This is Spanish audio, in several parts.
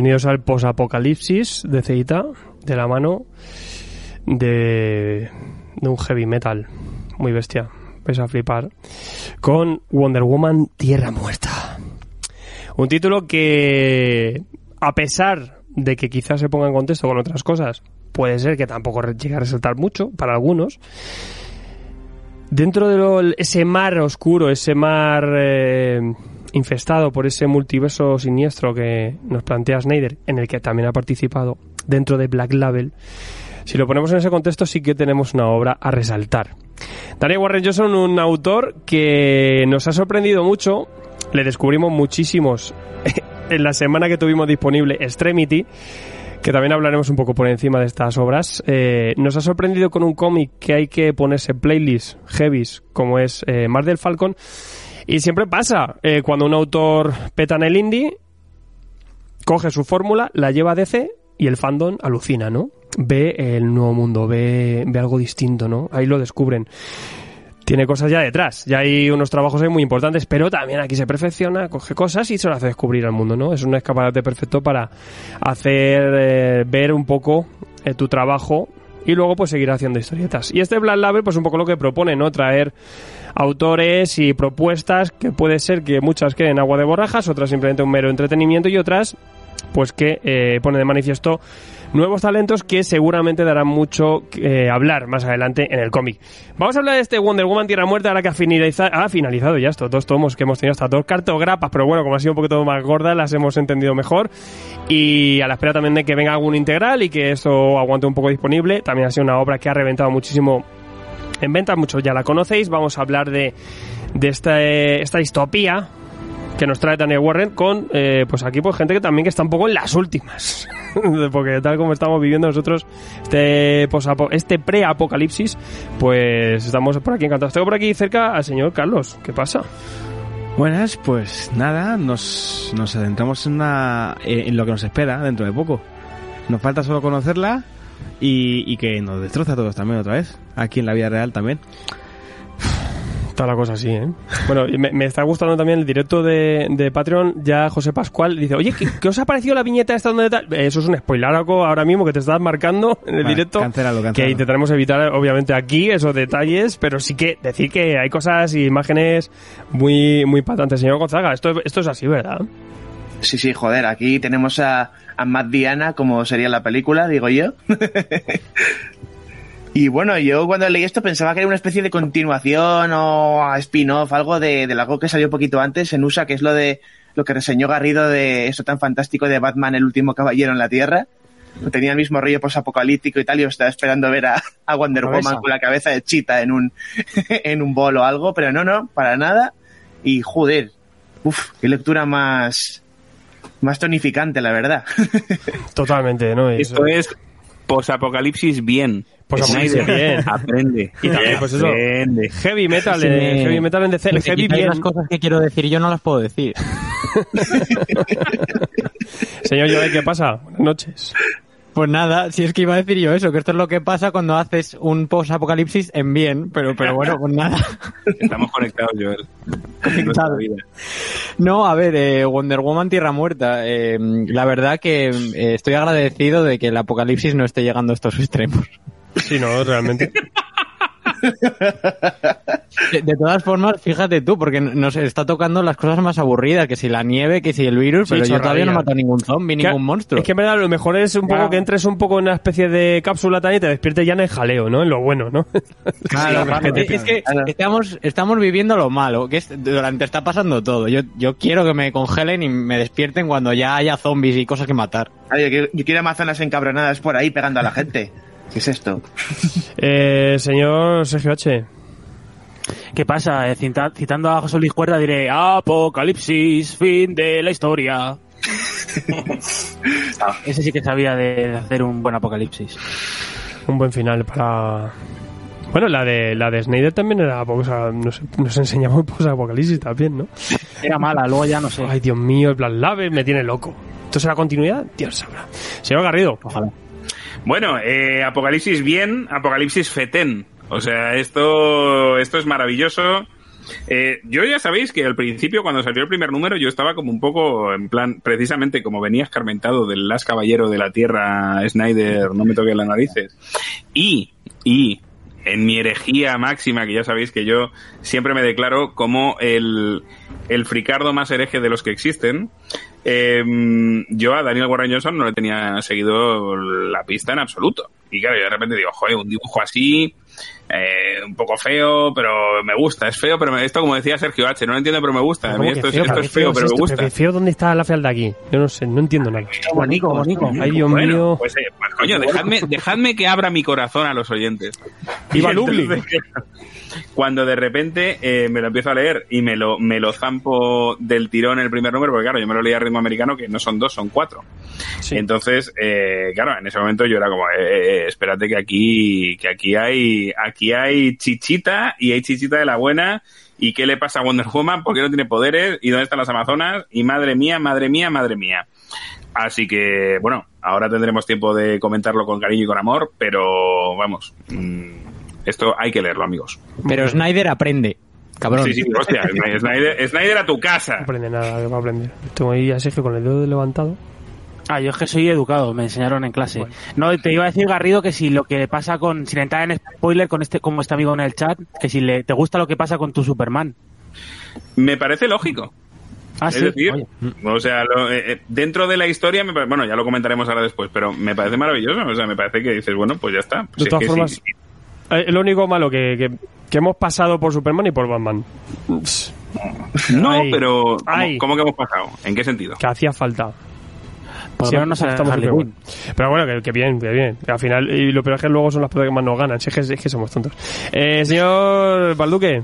Bienvenidos al post-apocalipsis de Ceita, de la mano de, de un heavy metal muy bestia. Vais a flipar. Con Wonder Woman Tierra Muerta. Un título que, a pesar de que quizás se ponga en contexto con otras cosas, puede ser que tampoco llegue a resaltar mucho para algunos. Dentro de ese mar oscuro, ese mar eh, infestado por ese multiverso siniestro que nos plantea Snyder, en el que también ha participado dentro de Black Label, si lo ponemos en ese contexto sí que tenemos una obra a resaltar. Daniel Warren Johnson, un autor que nos ha sorprendido mucho, le descubrimos muchísimos en la semana que tuvimos disponible Extremity, que también hablaremos un poco por encima de estas obras. Eh, nos ha sorprendido con un cómic que hay que ponerse playlist heavies, como es eh, Mar del Falcon. Y siempre pasa, eh, cuando un autor peta en el indie, coge su fórmula, la lleva a DC y el fandom alucina, ¿no? Ve el nuevo mundo, ve, ve algo distinto, ¿no? Ahí lo descubren. Tiene cosas ya detrás, ya hay unos trabajos ahí muy importantes, pero también aquí se perfecciona, coge cosas y se lo hace descubrir al mundo, ¿no? Es un escaparate perfecto para hacer eh, ver un poco eh, tu trabajo y luego pues seguir haciendo historietas. Y este Black Label pues un poco lo que propone, ¿no? Traer autores y propuestas que puede ser que muchas queden agua de borrajas, otras simplemente un mero entretenimiento y otras pues que eh, pone de manifiesto nuevos talentos que seguramente darán mucho eh, hablar más adelante en el cómic. Vamos a hablar de este Wonder Woman Tierra Muerta ahora que ha, ha finalizado ya estos dos tomos que hemos tenido hasta dos cartograpas, pero bueno, como ha sido un poquito más gorda, las hemos entendido mejor y a la espera también de que venga algún integral y que eso aguante un poco disponible. También ha sido una obra que ha reventado muchísimo en venta, muchos ya la conocéis. Vamos a hablar de, de esta, eh, esta distopía que nos trae Daniel Warren con, eh, pues aquí, pues gente que también que está un poco en las últimas. Porque tal como estamos viviendo nosotros este, este pre-apocalipsis, pues estamos por aquí encantados. Tengo por aquí cerca al señor Carlos. ¿Qué pasa? Buenas, pues nada, nos, nos adentramos en, una, en en lo que nos espera dentro de poco. Nos falta solo conocerla y, y que nos destroza a todos también otra vez, aquí en la vida real también. Está la cosa así, ¿eh? Bueno, me, me está gustando también el directo de, de Patreon. Ya José Pascual dice, oye, ¿qué, qué os ha parecido la viñeta esta donde tal? Eso es un spoiler ahora mismo que te estás marcando en el Vale, directo. cancélalo, Que cancélalo. intentaremos evitar, obviamente, aquí esos detalles, pero sí que decir que hay cosas y imágenes muy, muy patentes. Señor Gonzaga, esto, esto es así, ¿verdad? Sí, sí, joder, aquí tenemos a, a Matt Diana, como sería la película, digo yo. y bueno, yo cuando leí esto pensaba que era una especie de continuación o spin-off, algo de, de algo que salió un poquito antes en USA, que es lo de lo que reseñó Garrido de eso tan fantástico de Batman, el último caballero en la Tierra. Tenía el mismo rollo posapocalíptico y tal, y yo estaba esperando ver a, a Wonder Cabeza. Woman con la cabeza de chita en un, en un bol o algo, pero no, no, para nada. Y joder, uff, qué lectura más, más tonificante, la verdad. Totalmente, ¿no? Es- Esto es posapocalipsis bien. Posapocalipsis bien. Aprende. Y también, pues eso, Aprende. heavy metal, eh, me- heavy metal en DC, heavy bien. las cosas que quiero decir yo no las puedo decir. Señor Joel, ¿qué pasa? Buenas noches. Pues nada, si es que iba a decir yo eso, que esto es lo que pasa cuando haces un post-apocalipsis en bien, pero, pero bueno, pues nada. Estamos conectados, Joel. No, a ver, eh, Wonder Woman Tierra Muerta. eh, la verdad que eh, estoy agradecido de que el apocalipsis no esté llegando a estos extremos. Sí, no, realmente. De, de todas formas, fíjate tú, porque nos está tocando las cosas más aburridas, que si la nieve, que si el virus, Sí, pero yo todavía no matado ningún zombie, Que- ningún monstruo. Es que en verdad lo mejor es un poco Claro. que entres un poco en una especie de cápsula también y te despiertes ya en el jaleo, ¿no? En lo bueno, ¿no? Claro, Sí, es que, es que estamos, estamos viviendo lo malo, que es, durante está pasando todo. Yo, yo quiero que me congelen y me despierten cuando ya haya zombies y cosas que matar. Ay, yo, quiero- yo quiero amazonas encabronadas por ahí pegando a la gente. ¿Qué es esto? Eh, señor Sergio H. ¿Qué pasa? Eh, cita- citando a José Luis Cuerda diré Apocalipsis, fin de la historia. Ese sí que sabía de hacer un buen apocalipsis. Un buen final para... Bueno, la de la de Snyder también era poco, o sea, nos, nos enseñamos post apocalipsis también, ¿no? Era mala, luego ya no sé. Ay, Dios mío, el Black Label me tiene loco. ¿Esto será continuidad? Dios sabrá. Señor Garrido. Ojalá. Bueno, eh, Apocalipsis bien, Apocalipsis fetén. O sea, esto, esto es maravilloso. Eh, yo ya sabéis que al principio, cuando salió el primer número, yo estaba como un poco en plan, precisamente como venía escarmentado del Las Caballero de la Tierra, Snyder, no me toque las narices. Y, y, en mi herejía máxima, que ya sabéis que yo siempre me declaro como el, el fricardo más hereje de los que existen, eh, yo a Daniel Warren Johnson no le tenía seguido la pista en absoluto. Y claro, yo de repente digo, joder, un dibujo así, eh, un poco feo, pero me gusta. Es feo, pero me- esto, como decía Sergio H., no lo entiendo, pero me gusta. A mí ¿Cómo esto, es, feo? esto ¿Qué es feo, pero me esto? gusta. ¿Qué feo dónde está la fealdad aquí? Yo no sé, no entiendo nada. Bonito, bonito. Ay, Dios Bueno, mío. Pues, eh, pues, coño, dejadme, dejadme que abra mi corazón a los oyentes. Viva Cuando de repente eh, me lo empiezo a leer y me lo, me lo zampo del tirón el primer número, porque claro, yo me lo leí a ritmo americano, que no son dos, son cuatro. Sí. Entonces, eh, claro, en ese momento yo era como, eh, eh, espérate que aquí, que aquí hay, aquí hay chichita y hay chichita de la buena. ¿Y qué le pasa a Wonder Woman? ¿Por qué no tiene poderes? ¿Y dónde están las Amazonas? Y madre mía, madre mía, madre mía. Así que, bueno, ahora tendremos tiempo de comentarlo con cariño y con amor, pero vamos, mm, esto hay que leerlo, amigos. Pero Snyder aprende, cabrón. Sí, sí, hostia, Snyder, Snyder a tu casa. No aprende nada, que va a aprender. Tengo ahí a Sergio con el dedo levantado. Ah, yo es que soy educado, me enseñaron en clase. No, te iba a decir Garrido que si lo que pasa con, sin entrar en spoiler con este, como este amigo en el chat, que si le, te gusta lo que pasa con tu Superman. Me parece lógico. Ah, es sí. decir, Oye. o sea, lo- eh, eh, dentro de la historia, me bueno, ya lo comentaremos ahora después, pero me parece maravilloso. O sea, me parece que dices, bueno, pues ya está. Pues De es todas que formas, sí. Eh, lo único malo que, que, que hemos pasado por Superman y por Batman. No, Ay. pero ¿cómo, Ay. cómo que hemos pasado? ¿En qué sentido? Que hacía falta. Por lo Siempre menos no sale estamos Harley súper Quinn. buenos. Pero bueno, que, que bien, que bien. Al final, y lo peor es que luego son las pruebas que más nos ganan. Si es que, es que somos tontos. Eh, señor Balduque.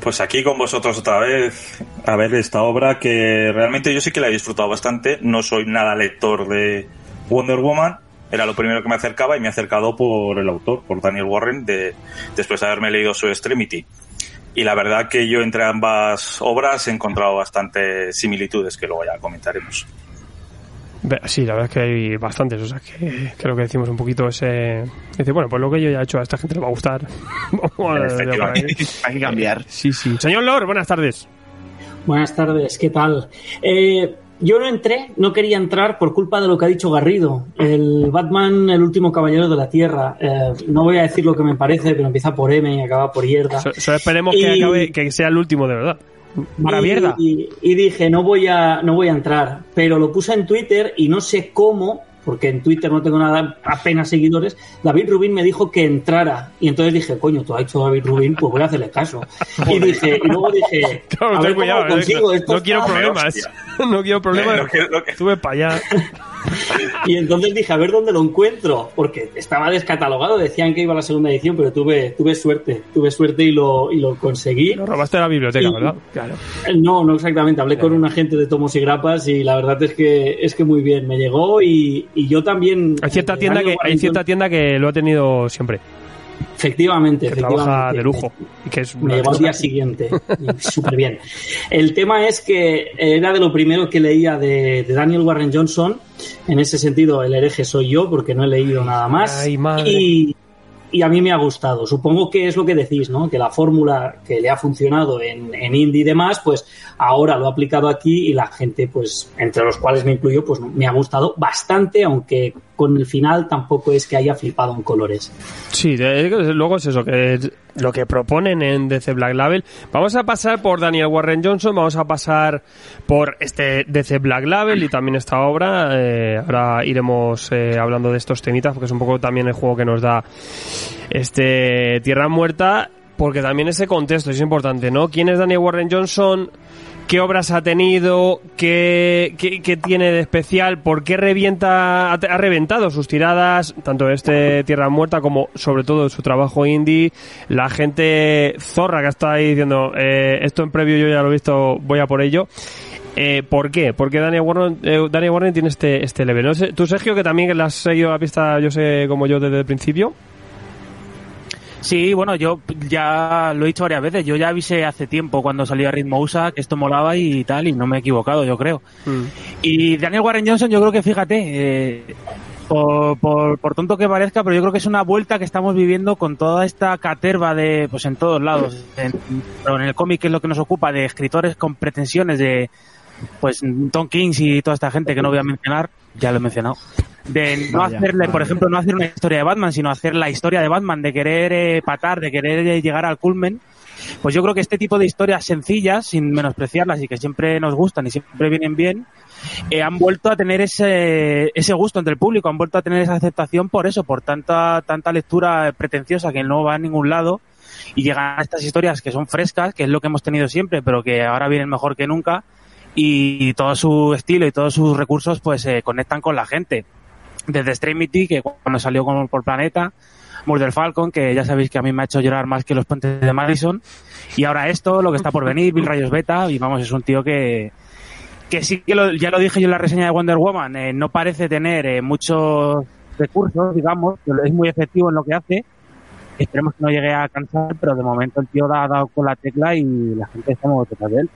Pues aquí con vosotros otra vez a ver esta obra que realmente yo sí que la he disfrutado bastante. No soy nada lector de Wonder Woman. Era lo primero que me acercaba y me he acercado por el autor, por Daniel Warren, de, después de haberme leído su Extremity. Y la verdad que yo entre ambas obras he encontrado bastantes similitudes que luego ya comentaremos. Sí, la verdad es que hay bastantes, o sea que creo que decimos un poquito ese... Dice, bueno, pues lo que yo ya he hecho a esta gente le va a gustar. Vamos a. Hay que cambiar. Sí, sí. Señor Lord, buenas tardes. Buenas tardes, ¿qué tal? Eh, yo no entré, no quería entrar por culpa de lo que ha dicho Garrido. El Batman, el último caballero de la Tierra. Eh, no voy a decir lo que me parece, pero empieza por M y acaba por. So- Solo esperemos que, Y- acabe, que sea el último de verdad. Y, y- y dije, no voy, a, no voy a entrar. Pero lo puse en Twitter y no sé cómo, porque en Twitter no tengo nada, apenas seguidores. David Rubin me dijo que entrara. Y entonces dije, coño, tú has hecho David Rubin, pues voy a hacerle caso. Y dije, y luego dije, Claro, a ten ver cómo cuidado, lo consigo. no, Esto no quiero problemas. no quiero problemas. Sube para allá. Y entonces dije, a ver dónde lo encuentro, porque estaba descatalogado, decían que iba a la segunda edición, pero tuve, tuve suerte, tuve suerte y lo, y lo conseguí. Lo robaste de la biblioteca, Y- ¿verdad? Claro. No, no exactamente, hablé con un agente de tomos y grapas y la verdad es que es que muy bien, me llegó y, y yo también... Hay cierta eh, tienda que hay cierta tienda que lo ha tenido siempre. Efectivamente, Que trabaja efectivamente. de lujo. Y que es Me llegó al día siguiente. Súper bien. El tema es que era de lo primero que leía de, de Daniel Warren Johnson. En ese sentido, el hereje soy yo, porque no he leído nada más. Ay, madre. Y, y a mí me ha gustado. Supongo que es lo que decís, ¿no? Que la fórmula que le ha funcionado en, en indie y demás, pues ahora lo ha aplicado aquí y la gente, pues, entre los cuales me incluyo, pues me ha gustado bastante, aunque con el final tampoco es que haya flipado en colores. Sí, luego es eso, que es lo que proponen en DC Black Label. Vamos a pasar por Daniel Warren Johnson, vamos a pasar por este DC Black Label y también esta obra. Eh, ahora iremos eh, hablando de estos temitas porque es un poco también el juego que nos da este Tierra Muerta, porque también ese contexto es importante, ¿no? ¿Quién es Daniel Warren Johnson? ¿Qué obras ha tenido? ¿Qué, qué, qué tiene de especial? ¿Por qué revienta, ha, reventado sus tiradas? Tanto este Tierra Muerta como sobre todo su trabajo indie. La gente zorra que está ahí diciendo, eh, esto en previo yo ya lo he visto, voy a por ello. Eh, ¿Por qué? Porque Daniel Warren, eh, Daniel Warren tiene este, este level. No tú, Sergio, que también la has seguido la pista, yo sé, como yo desde el principio. Sí, bueno, yo ya lo he dicho varias veces. Yo ya avisé hace tiempo cuando salió a Ritmo USA que esto molaba y tal, y no me he equivocado, yo creo. Y Daniel Warren Johnson, yo creo que fíjate, eh, por, por, por tonto que parezca, pero yo creo que es una vuelta que estamos viviendo con toda esta caterva de, pues en todos lados. En, pero en el cómic, que es lo que nos ocupa, de escritores con pretensiones de, pues Tom Kings y toda esta gente que no voy a mencionar, ya lo he mencionado. De no Vaya, hacerle, por ejemplo, no hacer una historia de Batman, sino hacer la historia de Batman, de querer eh, patar, de querer eh, llegar al culmen. Pues yo creo que este tipo de historias sencillas, sin menospreciarlas y que siempre nos gustan y siempre vienen bien, eh, han vuelto a tener ese, ese gusto entre el público, han vuelto a tener esa aceptación por eso, por tanta, tanta lectura pretenciosa que no va a ningún lado y llegan a estas historias que son frescas, que es lo que hemos tenido siempre, pero que ahora vienen mejor que nunca y todo su estilo y todos sus recursos pues se conectan con la gente. Desde Extremity, que cuando salió con, por Planeta, Murder Falcon, que ya sabéis que a mí me ha hecho llorar más que los puentes de Madison, y ahora esto, lo que está por venir, Bill Rayos Beta, y vamos, es un tío que, que sí que lo- ya lo dije yo en la reseña de Wonder Woman, eh, no parece tener eh, muchos recursos, digamos, pero es muy efectivo en lo que hace. Esperemos que no llegue a cansar, pero de momento el tío ha dado con la tecla y la gente está muy detrás de él.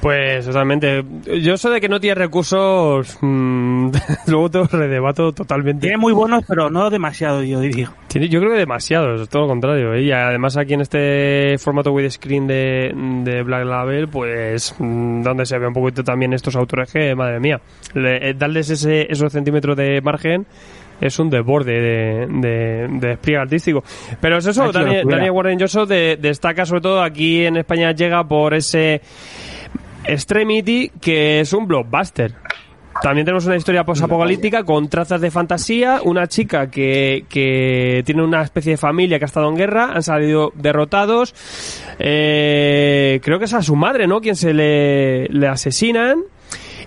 Pues totalmente. Yo sé de que no tiene recursos. mm, luego te lo redebato totalmente. Tiene muy buenos, pero no demasiado, yo diría. Tiene- yo creo que demasiados, todo lo contrario. ¿eh? Y además aquí en este formato widescreen de, de Black Label, pues mm, donde se ve un poquito también estos autores que, madre mía, le- eh, darles ese, esos centímetros de margen es un desborde de, de, de despliegue artístico. Pero es eso, Daniel. Daniel Warren Johnson de- destaca sobre todo aquí en España llega por ese Extremity que es un blockbuster. También tenemos una historia posapocalíptica con trazas de fantasía, una chica que, que tiene una especie de familia que ha estado en guerra, han salido derrotados, eh, creo que es a su madre, ¿no? Quien se le, le asesinan.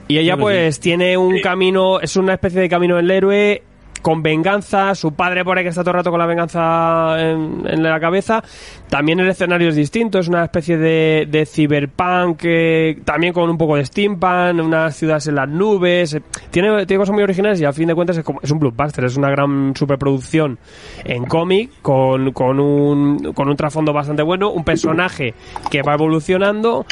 Y ella pues tiene un camino, es una especie de camino del héroe con venganza, su padre por ahí que está todo el rato con la venganza en, en la cabeza. También el escenario es distinto, es una especie de, de cyberpunk, eh, también con un poco de steampunk, unas ciudades en las nubes. eh, Tiene, tiene cosas muy originales y a fin de cuentas es, como, es un blockbuster, es una gran superproducción en cómic con, con, un, con un trasfondo bastante bueno, un personaje que va evolucionando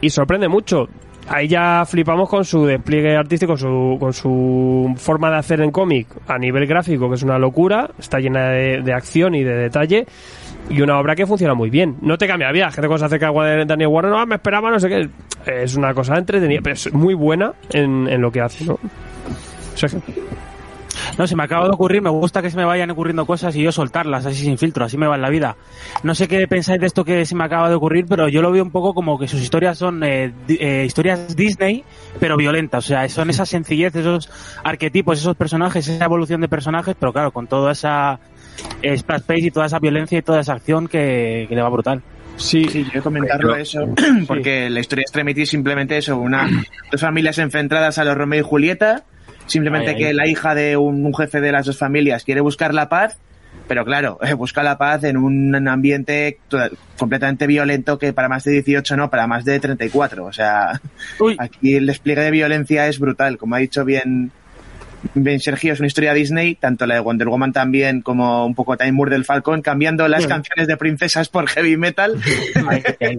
y sorprende mucho. Ahí ya flipamos con su despliegue artístico, su, con su forma de hacer en cómic a nivel gráfico, que es una locura, está llena de, acción y de detalle, y una obra que funciona muy bien. No te cambia la vida, gente se acerca de Daniel Warren, no, me esperaba, no sé qué. Es una cosa entretenida, pero es muy buena en, en lo que hace, ¿no? Sergio. No, se me acaba de ocurrir, me gusta que se me vayan ocurriendo cosas y yo soltarlas así sin filtro, así me va en la vida. No sé qué pensáis de esto que se me acaba de ocurrir, pero yo lo veo un poco como que sus historias son eh, eh, historias Disney, pero violentas. O sea, son esa sencillez, esos arquetipos, esos personajes, esa evolución de personajes, pero claro, con toda esa eh, splash page y toda esa violencia y toda esa acción que, que le va brutal. Sí, Sí, yo comentarlo eso, porque la historia de Extremity es simplemente eso, una, dos familias enfrentadas a los Romeo y Julieta, simplemente Ay, ay. que la hija de un, un jefe de las dos familias quiere buscar la paz, pero claro, eh, busca la paz en un ambiente completamente violento que para más de 18 no, para más de 34, o sea, Uy, aquí el despliegue de violencia es brutal, como ha dicho bien Ben Sergio, es una historia Disney, tanto la de Wonder Woman también como un poco Time Murder del Falcon, cambiando las canciones de princesas por heavy metal. ay.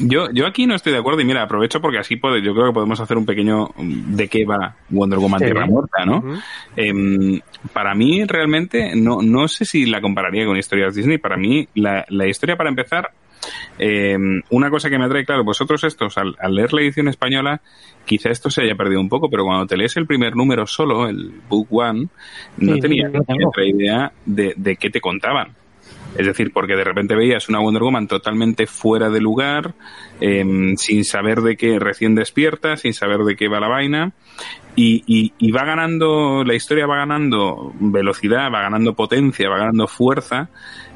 Yo, yo aquí no estoy de acuerdo y mira, aprovecho porque así puede, yo creo que podemos hacer un pequeño mm, de qué va Wonder Woman Sí. Tierra Muerta, ¿no? Em, para mí realmente no, no sé si la compararía con historias Disney. Para mí la, la historia para empezar, em, una cosa que me atrae, claro, vosotros estos al, al leer la edición española, quizá esto se haya perdido un poco, pero cuando te lees el primer número solo, el Book One, no Sí, tenía sí, lo tengo. otra idea de, de qué te contaban. Es decir, porque de repente veías una Wonder Woman totalmente fuera de lugar, em, sin saber de qué recién despierta, sin saber de qué va la vaina, y, y, y va ganando, la historia va ganando velocidad, va ganando potencia, va ganando fuerza,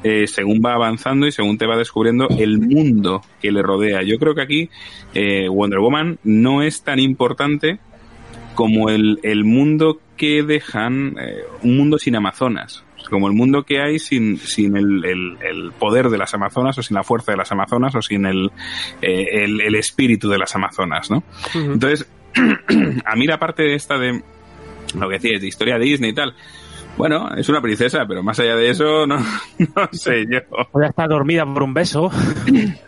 eh, según va avanzando y según te va descubriendo el mundo que le rodea. Yo creo que aquí eh, Wonder Woman no es tan importante como el, el mundo que dejan, eh, un mundo sin Amazonas, como el mundo que hay sin, sin el, el- el poder de las Amazonas o sin la fuerza de las Amazonas o sin el, eh, el, el espíritu de las Amazonas, ¿no? Entonces, a mí la parte de esta de lo que decías, de historia Disney y tal, bueno, es una princesa, pero más allá de eso, no, no sé yo. Voy a estar dormida por un beso.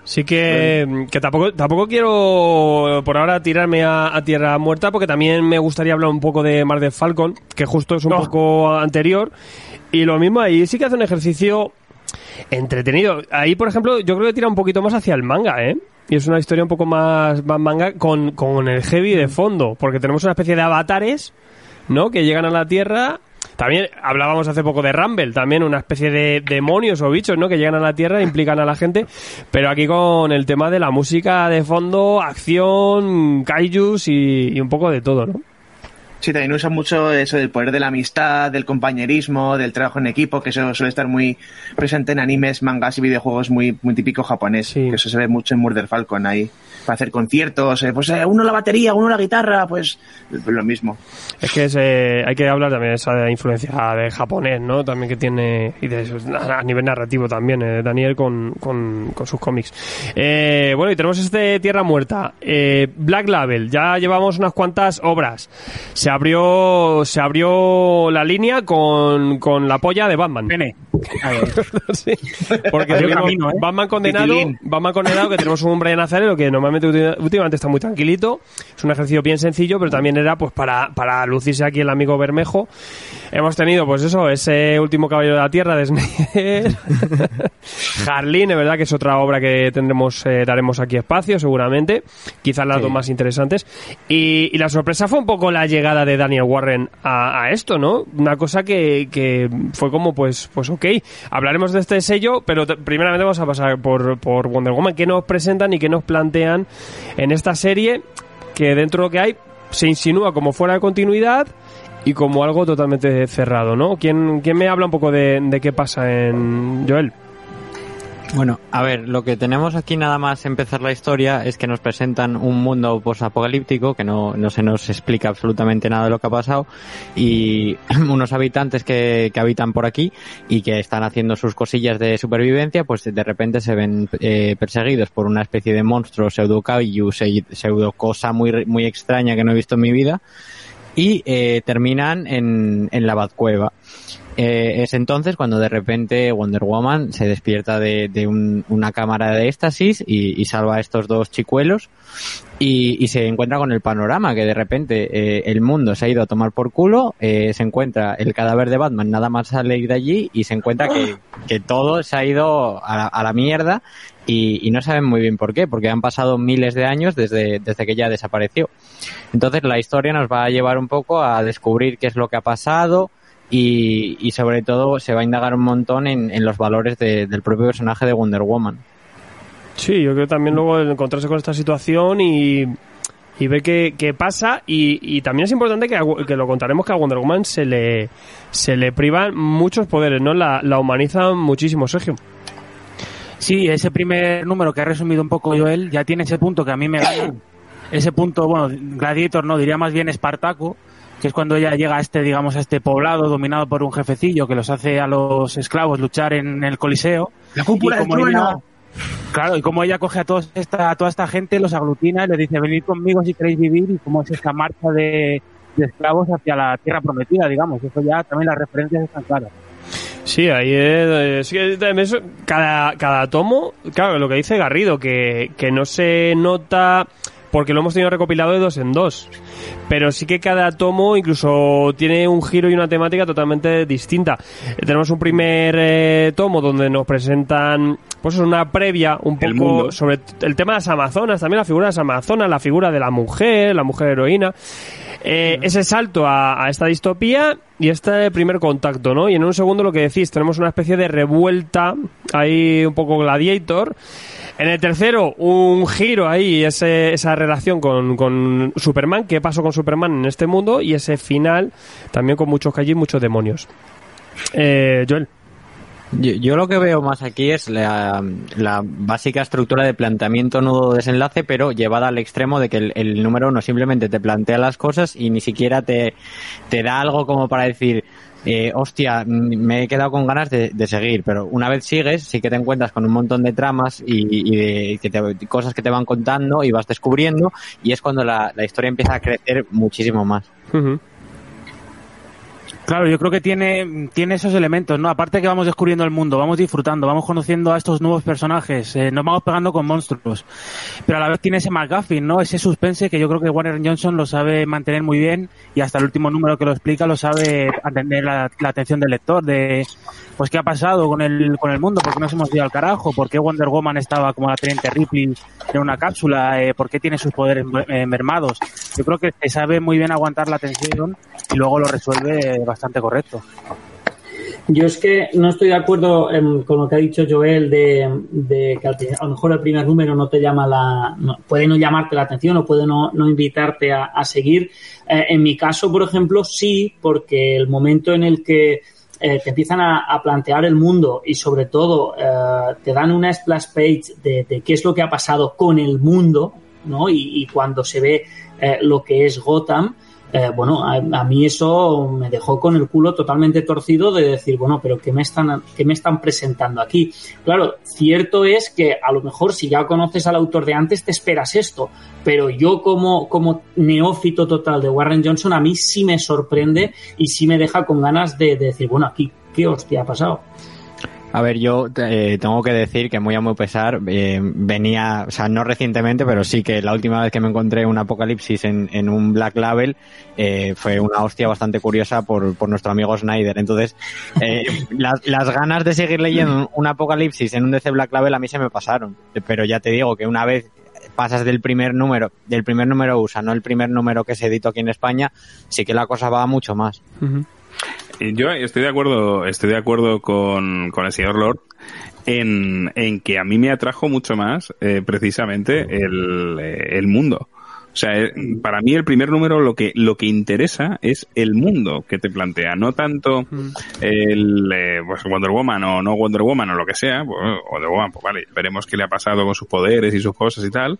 Sí que, que tampoco, tampoco quiero por ahora tirarme a, a tierra muerta porque también me gustaría hablar un poco de Mar del Falcon, que justo es un poco anterior. Y lo mismo ahí sí que hace un ejercicio entretenido. Ahí, por ejemplo, yo creo que tira un poquito más hacia el manga, ¿eh? Y es una historia un poco más, más manga con, con el heavy de fondo, porque tenemos una especie de avatares, ¿no? Que llegan a la Tierra. También hablábamos hace poco de Rumble, también una especie de demonios o bichos, ¿no? Que llegan a la Tierra e implican a la gente. Pero aquí con el tema de la música de fondo, acción, kaijus y, y un poco de todo, ¿no? Sí, también usa mucho eso del poder de la amistad, del compañerismo, del trabajo en equipo, que eso suele estar muy presente en animes, mangas y videojuegos muy, muy típico japonés. Que eso se ve mucho en Murder Falcon ahí. Para hacer conciertos, eh, pues eh, uno la batería, uno la guitarra, pues lo mismo. Es que es, eh, hay que hablar también de esa influencia de japonés, ¿no? También que tiene, y de a nivel narrativo también, eh, Daniel con, con, con sus cómics. Bueno, y tenemos este Tierra Muerta. Black Label, ya llevamos unas cuantas obras. Se abrió, se abrió la línea con, con la polla de Batman. Sí, porque tuvimos camino, ¿eh? Batman condenado, Titilín. Batman condenado, que tenemos un Brian Nazareno que normalmente últimamente está muy tranquilito. Es un ejercicio bien sencillo, pero también era pues para, para lucirse aquí el amigo Bermejo. Hemos tenido, pues eso, ese último caballero de la tierra de Snyder. Harleen, es verdad que es otra obra que tendremos, eh, daremos aquí espacio, seguramente. Quizás las dos más interesantes. Y, y la sorpresa fue un poco la llegada de Daniel Warren a, esto, ¿no? Una cosa que, que fue como, pues, pues ok, hablaremos de este sello, pero primeramente vamos a pasar por, por Wonder Woman. ¿Qué nos presentan y qué nos plantean en esta serie? Que dentro de lo que hay se insinúa como fuera de continuidad y como algo totalmente cerrado, ¿no? ¿Quién, quién me habla un poco de, de qué pasa en Joel? Bueno, a ver, lo que tenemos aquí nada más empezar la historia es que nos presentan un mundo posapocalíptico que no, no se nos explica absolutamente nada de lo que ha pasado y unos habitantes que, que habitan por aquí y que están haciendo sus cosillas de supervivencia, pues de repente se ven eh, perseguidos por una especie de monstruo pseudo kaiju, se- pseudo cosa muy, muy extraña que no he visto en mi vida y eh, terminan en, en la Batcueva. Eh, es entonces cuando de repente Wonder Woman se despierta de, un- una cámara de éxtasis y, salva a estos dos chicuelos y, se encuentra con el panorama que de repente eh, el mundo se ha ido a tomar por culo, eh, se encuentra el cadáver de Batman nada más sale de allí y se encuentra que, todo se ha ido a la, a la mierda y, y no saben muy bien por qué, porque han pasado miles de años desde, desde que ya desapareció. Entonces la historia nos va a llevar un poco a descubrir qué es lo que ha pasado y, y sobre todo se va a indagar un montón en, en los valores de- del propio personaje de Wonder Woman. Sí, yo creo que también luego el encontrarse con esta situación y, y ver qué, qué pasa. Y, y también es importante que, a- que lo contaremos que a Wonder Woman se le, se le privan muchos poderes, ¿no? La, la humanizan muchísimo, Sergio. Sí, ese primer número que ha resumido un poco Joel ya tiene ese punto que a mí me gana. Ese punto, bueno, Gladiator no, diría más bien Espartaco, que es cuando ella llega a este, digamos, a este poblado dominado por un jefecillo que los hace a los esclavos luchar en el Coliseo. La cúpula Y del trueno. ella- Claro, y como ella coge a, todos esta, a toda esta gente, los aglutina y les dice, venid conmigo si queréis vivir, y cómo es esta marcha de, de esclavos hacia la tierra prometida, digamos. Eso ya también las referencias están claras. Sí, ahí es, también es- cada, cada tomo, claro, lo que dice Garrido, que, que no se nota porque lo hemos tenido recopilado de dos en dos. Pero sí que cada tomo incluso tiene un giro y una temática totalmente distinta. Eh, tenemos un primer eh, tomo donde nos presentan pues es una previa un poco sobre el tema de las amazonas, también la figura de las amazonas, la figura de la mujer, la mujer heroína. Eh, ese salto a, a esta distopía y este primer contacto, ¿no? Y en un segundo lo que decís, tenemos una especie de revuelta ahí un poco gladiator. En el tercero, un giro ahí, ese, esa relación con, con Superman, qué pasó con Superman en este mundo y ese final también con muchos calles muchos demonios. Eh, Joel. Yo, yo lo que veo más aquí es la, la básica estructura de planteamiento nudo desenlace, pero llevada al extremo de que el, el número uno simplemente te plantea las cosas y ni siquiera te, te da algo como para decir, eh, hostia, me he quedado con ganas de, de seguir, pero una vez sigues, sí que te encuentras con un montón de tramas y, y de, que te- cosas que te van contando y vas descubriendo, y es cuando la, la historia empieza a crecer muchísimo más. Claro, yo creo que tiene, tiene esos elementos, ¿no? Aparte que vamos descubriendo el mundo, vamos disfrutando, vamos conociendo a estos nuevos personajes, eh, nos vamos pegando con monstruos. Pero a la vez tiene ese McGuffin, ¿no? Ese suspense que yo creo que Warner Johnson lo sabe mantener muy bien y hasta el último número que lo explica lo sabe atender la, la atención del lector de, pues, ¿qué ha pasado con el, con el mundo? ¿Por qué nos hemos ido al carajo? ¿Por qué Wonder Woman estaba como la teniente Ripley en una cápsula? Eh, ¿Por qué tiene sus poderes eh, mermados? Yo creo que sabe muy bien aguantar la tensión y luego lo resuelve bastante correcto. Yo es que no estoy de acuerdo em, con lo que ha dicho Joel de, que a lo mejor el primer número no te llama la. puede no llamarte la atención o puede no, no invitarte a, a seguir. Eh, en mi caso, por ejemplo, sí, porque el momento en el que eh, te empiezan a, plantear el mundo y sobre todo eh, te dan una splash page de, de qué es lo que ha pasado con el mundo, ¿no? Y, y cuando se ve eh, lo que es Gotham, eh, bueno, a, mí eso me dejó con el culo totalmente torcido de decir, bueno, pero ¿qué me están, qué me están presentando aquí? Claro, cierto es que a lo mejor si ya conoces al autor de antes te esperas esto, pero yo como, como neófito total de Warren Johnson a mí sí me sorprende y sí me deja con ganas de, de decir, bueno, aquí, ¿qué hostia ha pasado? A ver, yo eh, tengo que decir que muy a muy pesar eh, venía, o sea, no recientemente, pero sí que la última vez que me encontré un apocalipsis en, en un Black Label eh, fue una hostia bastante curiosa por, por nuestro amigo Snyder. Entonces, eh, las, las ganas de seguir leyendo un apocalipsis en un DC Black Label a mí se me pasaron. Pero ya te digo que una vez pasas del primer número, del primer número USA, no el primer número que se editó aquí en España, sí que la cosa va mucho más. Y Yo estoy de acuerdo, estoy de acuerdo con, con el señor Lord en, en que a mí me atrajo mucho más eh, precisamente el, eh, el mundo. O sea, eh, para mí el primer número lo que lo que interesa es el mundo que te plantea, no tanto el eh, pues Wonder Woman o no Wonder Woman o lo que sea, pues, Wonder Woman, pues vale, veremos qué le ha pasado con sus poderes y sus cosas y tal.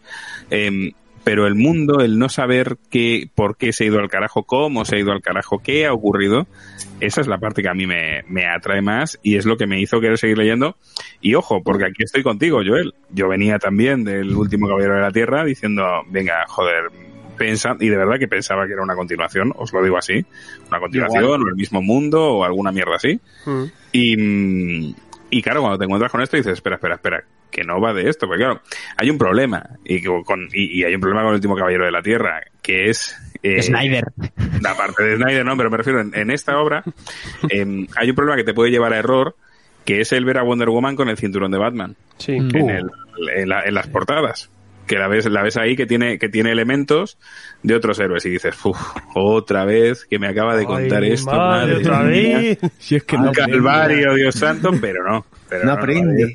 Em, pero el mundo, el no saber qué, por qué se ha ido al carajo, cómo se ha ido al carajo, qué ha ocurrido, esa es la parte que a mí me, me atrae más y es lo que me hizo querer seguir leyendo. Y ojo, porque aquí estoy contigo, Joel. Yo venía también del último Caballero de la Tierra diciendo, venga, joder, pensa, y de verdad que pensaba que era una continuación, os lo digo así, una continuación Igual. o el mismo mundo o alguna mierda así. Y, mm, y claro, cuando te encuentras con esto dices, espera, espera, espera, que no va de esto, porque claro, hay un problema, y, con, y, y hay un problema con el último caballero de la Tierra, que es... eh, Snyder. La parte de Snyder, no, pero me refiero, en, en esta obra em, hay un problema que te puede llevar a error, que es el ver a Wonder Woman con el cinturón de Batman. Sí. En, el- en la- en las portadas. Que la ves, la ves ahí que tiene, que tiene elementos de otros héroes y dices, uff, otra vez que me acaba de contar Ay, esto. madre, madre otra mía. vez. Si es que Un no calvario, Dios santo, pero no. Pero No aprende.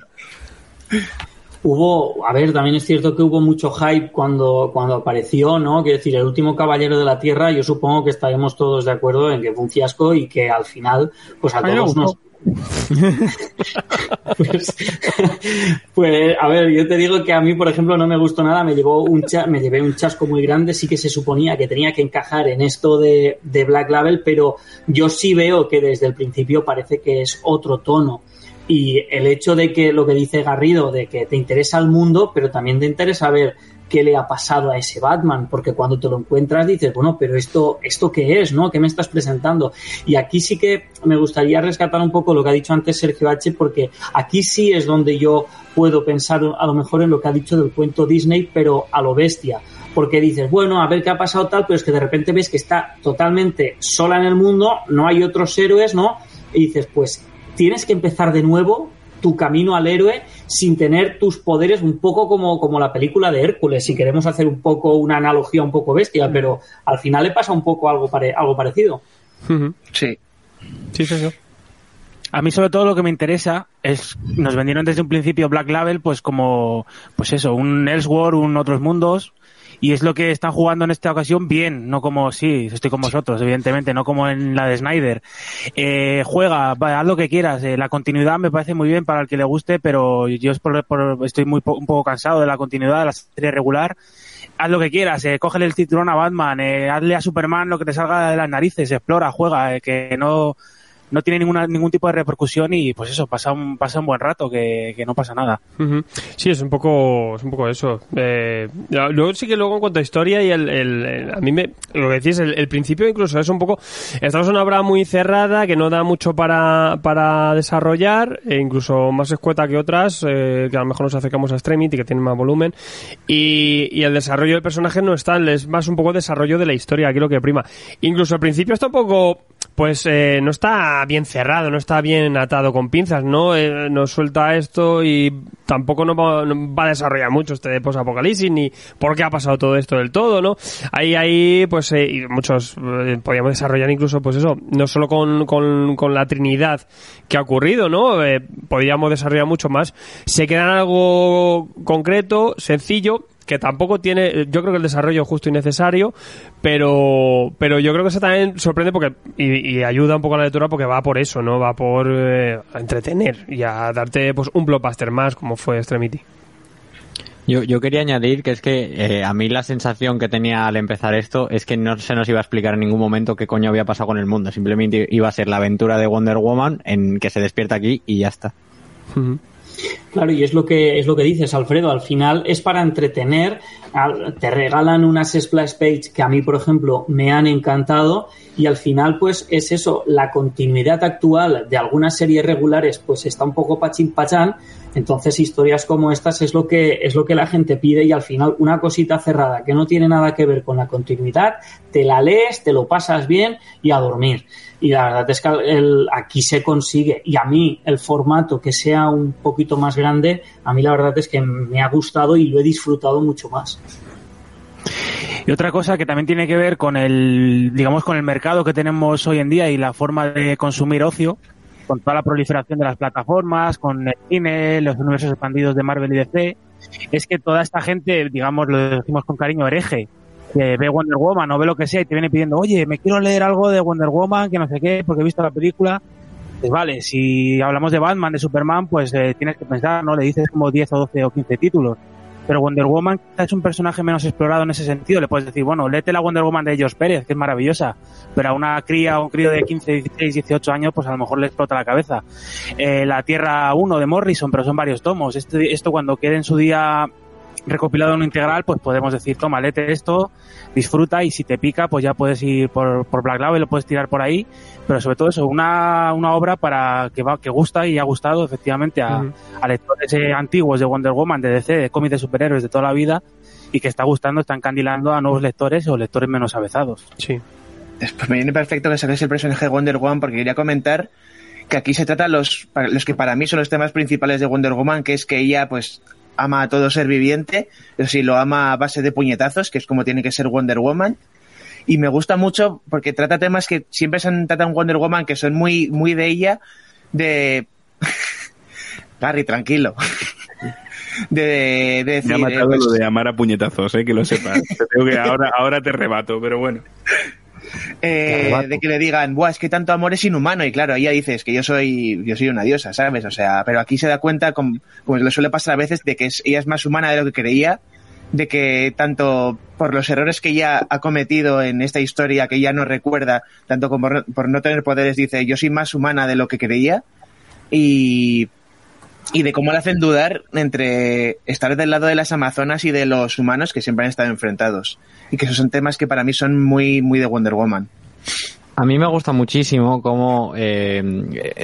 Hubo, a ver, también es cierto que hubo mucho hype cuando, cuando apareció, ¿no? Quiero decir, el último caballero de la Tierra, yo supongo que estaremos todos de acuerdo en que fue un fiasco y que al final, pues a todos nos. pues, pues, a ver, yo te digo que a mí, por ejemplo, no me gustó nada, me llevó un cha- me llevé un chasco muy grande, sí que se suponía que tenía que encajar en esto de, de Black Label, pero yo sí veo que desde el principio parece que es otro tono. Y el hecho de que lo que dice Garrido, de que te interesa el mundo, pero también te interesa ver qué le ha pasado a ese Batman, porque cuando te lo encuentras dices, bueno, pero esto, esto qué es, ¿no? ¿Qué me estás presentando? Y aquí sí que me gustaría rescatar un poco lo que ha dicho antes Sergio H, porque aquí sí es donde yo puedo pensar a lo mejor en lo que ha dicho del cuento Disney, pero a lo bestia. Porque dices, bueno, a ver qué ha pasado tal, pero es que de repente ves que está totalmente sola en el mundo, no hay otros héroes, ¿no? Y dices, pues tienes que empezar de nuevo tu camino al héroe sin tener tus poderes un poco como, como la película de Hércules, si queremos hacer un poco una analogía un poco bestia, pero al final le pasa un poco algo, algo parecido. Sí. Sí, sí, sí. A mí sobre todo lo que me interesa es, nos vendieron desde un principio Black Label pues como, pues eso, un Elseworld, un Otros Mundos, y es lo que están jugando en esta ocasión bien, no como, sí, estoy con vosotros, evidentemente, no como en la de Snyder. Eh, juega, haz lo que quieras, eh, la continuidad me parece muy bien para el que le guste, pero yo estoy muy un poco cansado de la continuidad de la serie regular haz lo que quieras, eh, cógele el cinturón a Batman, eh, hazle a Superman lo que te salga de las narices, explora, juega, eh, que no, no tiene ninguna, ningún tipo de repercusión y pues eso, pasa un, pasa un buen rato, que, no pasa nada. Sí, es un poco, es un poco eso. Eh, luego sí que luego en cuanto a historia y el, a mí me, lo que decís, el, principio incluso es un poco, estamos en una obra muy cerrada que no da mucho para, para desarrollar, e incluso más escueta que otras, eh, que a lo mejor nos acercamos a Extremity, que tienen más volumen, y, y el desarrollo del personaje no está, es más un poco desarrollo de la historia, aquí lo que prima. Incluso al principio está un poco pues eh, no está bien cerrado, no está bien atado con pinzas, ¿no? Eh, nos suelta esto y tampoco no va, a desarrollar mucho este post-apocalipsis ni por qué ha pasado todo esto del todo, ¿no? Ahí, ahí, pues, eh, y muchos eh, podríamos desarrollar incluso, pues eso, no solo con, con, con la Trinidad que ha ocurrido, ¿no? Eh, podríamos desarrollar mucho más. Se queda en algo concreto, sencillo, que tampoco tiene, yo creo que el desarrollo justo y necesario, pero, pero yo creo que eso también sorprende porque, y, ayuda un poco a la lectura porque va por eso, ¿no? Va por eh, entretener y a darte pues un blockbuster más como fue Extremity. Yo, yo quería añadir que es que eh, a mí la sensación que tenía al empezar esto es que no se nos iba a explicar en ningún momento qué coño había pasado con el mundo. Simplemente iba a ser la aventura de Wonder Woman en que se despierta aquí y ya está. Claro, y es lo que es lo que dices, Alfredo. Al final es para entretener. Te regalan unas splash page que a mí, por ejemplo, me han encantado. Y al final, pues es eso. La continuidad actual de algunas series regulares, pues está un poco pachín pachán. Entonces, historias como estas es lo que es lo que la gente pide. Y al final, una cosita cerrada que no tiene nada que ver con la continuidad, te la lees, te lo pasas bien y a dormir y la verdad es que el, aquí se consigue y a mí el formato que sea un poquito más grande, a mí la verdad es que me ha gustado y lo he disfrutado mucho más. Y otra cosa que también tiene que ver con el, digamos, con el mercado que tenemos hoy en día y la forma de consumir ocio, con toda la proliferación de las plataformas, con el cine, los universos expandidos de Marvel y DC, es que toda esta gente, digamos, lo decimos con cariño, hereje, que ve Wonder Woman o ve lo que sea y te viene pidiendo, oye, me quiero leer algo de Wonder Woman, que no sé qué, porque he visto la película. Pues vale, si hablamos de Batman, de Superman, pues eh, tienes que pensar, ¿no? Le dices como 10 o 12 o 15 títulos. Pero Wonder Woman es un personaje menos explorado en ese sentido. Le puedes decir, bueno, léete la Wonder Woman de George Pérez, que es maravillosa. Pero a una cría o un crío de 15, 16, 18 años, pues a lo mejor le explota la cabeza. Eh, la Tierra 1 de Morrison, pero son varios tomos. Esto, esto cuando quede en su día recopilado en un integral, pues podemos decir, toma, lete esto, disfruta y si te pica, pues ya puedes ir por, por Black Label, lo puedes tirar por ahí, pero sobre todo eso, una, una obra para que va, que gusta y ha gustado efectivamente a, a lectores eh, antiguos de Wonder Woman, de DC, de cómics de superhéroes de toda la vida y que está gustando, está encandilando a nuevos lectores o lectores menos avezados. Sí. Pues me viene perfecto que saques el personaje de Wonder Woman porque quería comentar que aquí se trata los, los que para mí son los temas principales de Wonder Woman, que es que ella pues ama a todo ser viviente, pero sí lo ama a base de puñetazos, que es como tiene que ser Wonder Woman. Y me gusta mucho porque trata temas que siempre se han tratado en Wonder Woman que son muy, muy de ella, de... Gary, tranquilo. de, de decir... Me ha matado eh, lo pues de amar a puñetazos, eh, que lo sepas. que ahora, ahora te rebato, pero bueno. Eh, de que le digan, Buah, es que tanto amor es inhumano. Y claro, ella dices que yo soy, yo soy una diosa, ¿sabes? O sea, pero aquí se da cuenta, como, como le suele pasar a veces, de que ella es más humana de lo que creía, de que tanto por los errores que ella ha cometido en esta historia, que ella no recuerda, tanto como por no tener poderes, dice, yo soy más humana de lo que creía. Y, y de cómo le hacen dudar entre estar del lado de las Amazonas y de los humanos que siempre han estado enfrentados. Y que esos son temas que para mí son muy, muy de Wonder Woman. A mí me gusta muchísimo cómo eh,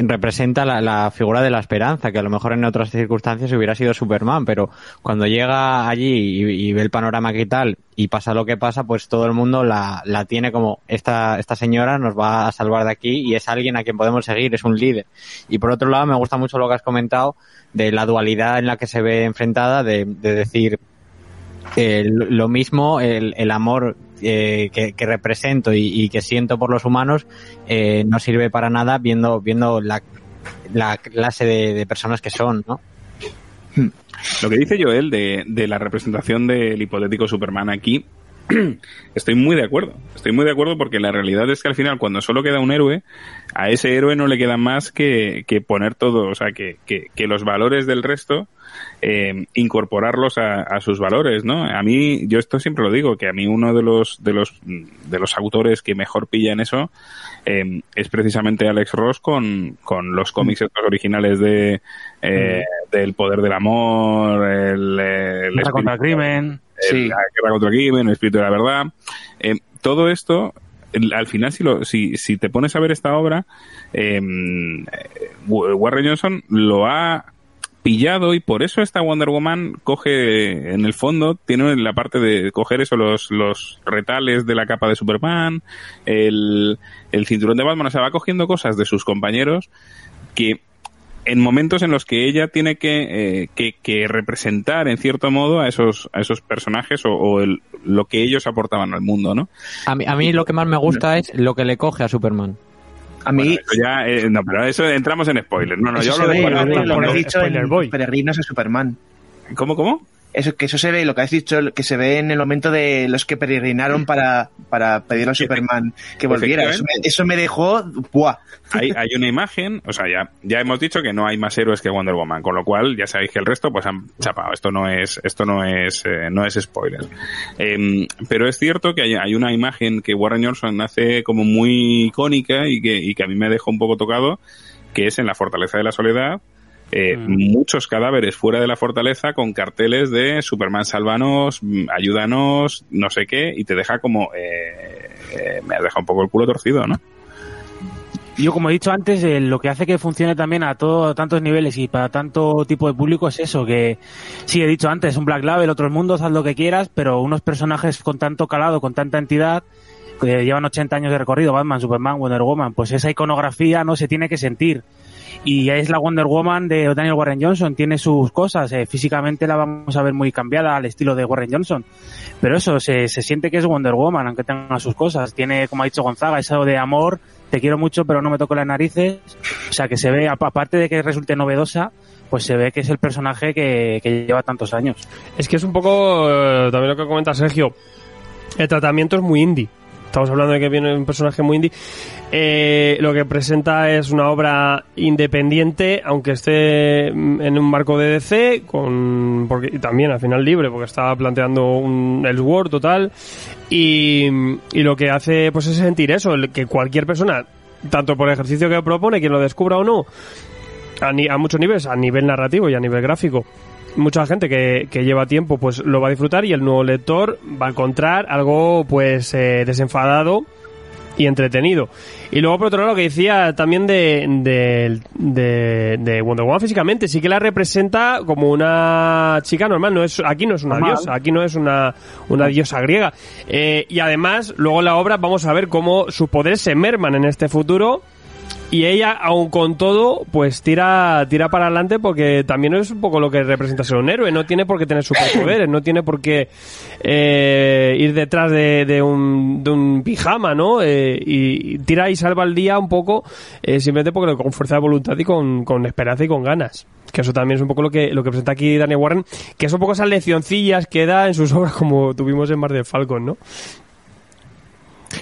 representa la, figura de la esperanza, que a lo mejor en otras circunstancias hubiera sido Superman, pero cuando llega allí y, ve el panorama que tal y pasa lo que pasa, pues todo el mundo la, la tiene como esta, esta señora nos va a salvar de aquí y es alguien a quien podemos seguir, es un líder. Y por otro lado, me gusta mucho lo que has comentado de la dualidad en la que se ve enfrentada, de, de decir, eh, lo mismo, el amor eh, que, represento y, que siento por los humanos eh, no sirve para nada viendo, viendo la, la clase de, de, personas que son, ¿no? Lo que dice Joel de, de la representación del hipotético Superman aquí, estoy muy de acuerdo. Estoy muy de acuerdo porque la realidad es que al final, cuando solo queda un héroe, a ese héroe no le queda más que, que poner todo, o sea, que, que, que los valores del resto eh, incorporarlos a, a, sus valores, ¿no? A mí, yo esto siempre lo digo, que a mí uno de los de los de los autores que mejor pilla en eso eh, es precisamente Alex Ross con, con los cómics estos originales de eh, del poder del amor, el, el contra el crimen, sí. la guerra contra el crimen, el espíritu de la verdad. Eh, todo esto al final si, lo, si, si te pones a ver esta obra, eh, Warren Johnson lo ha pillado y por eso esta Wonder Woman coge en el fondo tiene la parte de coger eso los los retales de la capa de Superman el, el cinturón de Batman o sea va cogiendo cosas de sus compañeros que en momentos en los que ella tiene que, eh, que, que, representar en cierto modo a esos, a esos personajes o, o el, lo que ellos aportaban al mundo, ¿no? A mí, a mí lo que más me gusta es lo que le coge a Superman. A mí. Bueno, ya, eh, no, pero eso entramos en spoilers. No, no, yo hablo de. Spoiler en boy. Peregrinos a Superman. ¿Cómo, cómo? Eso, que eso se ve, lo que has dicho, que se ve en el momento de los que peregrinaron para, para pedir a Superman que volviera. Eso me, eso me dejó, ¡buah! Hay, hay, una imagen, o sea, ya, ya hemos dicho que no hay más héroes que Wonder Woman, con lo cual ya sabéis que el resto pues han chapado. Esto no es, esto no es, eh, no es spoiler. Eh, pero es cierto que hay, hay, una imagen que Warren Johnson hace como muy icónica y que, y que a mí me dejó un poco tocado, que es en la Fortaleza de la Soledad, eh, mm. muchos cadáveres fuera de la fortaleza con carteles de Superman salvanos, ayúdanos, no sé qué, y te deja como, eh, eh, me ha dejado un poco el culo torcido, ¿no? Yo, como he dicho antes, eh, lo que hace que funcione también a, todo, a tantos niveles y para tanto tipo de público es eso, que sí, he dicho antes, un Black Label, otros mundos, haz lo que quieras, pero unos personajes con tanto calado, con tanta entidad, que llevan 80 años de recorrido, Batman, Superman, Wonder Woman, pues esa iconografía no se tiene que sentir y es la Wonder Woman de Daniel Warren Johnson, tiene sus cosas, eh, físicamente la vamos a ver muy cambiada al estilo de Warren Johnson, pero eso, se, se siente que es Wonder Woman, aunque tenga sus cosas, tiene, como ha dicho Gonzaga, eso de amor, te quiero mucho pero no me toco las narices, o sea que se ve, aparte de que resulte novedosa, pues se ve que es el personaje que, que lleva tantos años. Es que es un poco, eh, también lo que comenta Sergio, el tratamiento es muy indie. Estamos hablando de que viene un personaje muy indie. Eh, lo que presenta es una obra independiente, aunque esté en un marco de DC, con, porque, y también al final libre, porque está planteando un Elseworld total. Y, lo que hace pues es sentir eso, que cualquier persona, tanto por el ejercicio que propone, quien lo descubra o no, a, ni, a muchos niveles, a nivel narrativo y a nivel gráfico, mucha gente que, que, lleva tiempo pues lo va a disfrutar y el nuevo lector va a encontrar algo pues eh, desenfadado y entretenido. Y luego, por otro lado, lo que decía también de, de, de, de, Wonder Woman físicamente, sí que la representa como una chica normal. No es, aquí no es una normal. diosa, aquí no es una, una diosa griega. Eh, y además, luego en la obra vamos a ver cómo sus poderes se merman en este futuro y ella, aun con todo, pues tira, tira para adelante porque también es un poco lo que representa ser un héroe. No tiene por qué tener superpoderes, no tiene por qué eh, ir detrás de, de, un, de un pijama, ¿no? Eh, y tira y salva el día un poco eh, simplemente porque con fuerza de voluntad y con, con esperanza y con ganas. Que eso también es un poco lo que, lo que presenta aquí Daniel Warren, que es un poco esas leccioncillas que da en sus obras como tuvimos en Mar del Falcon, ¿no?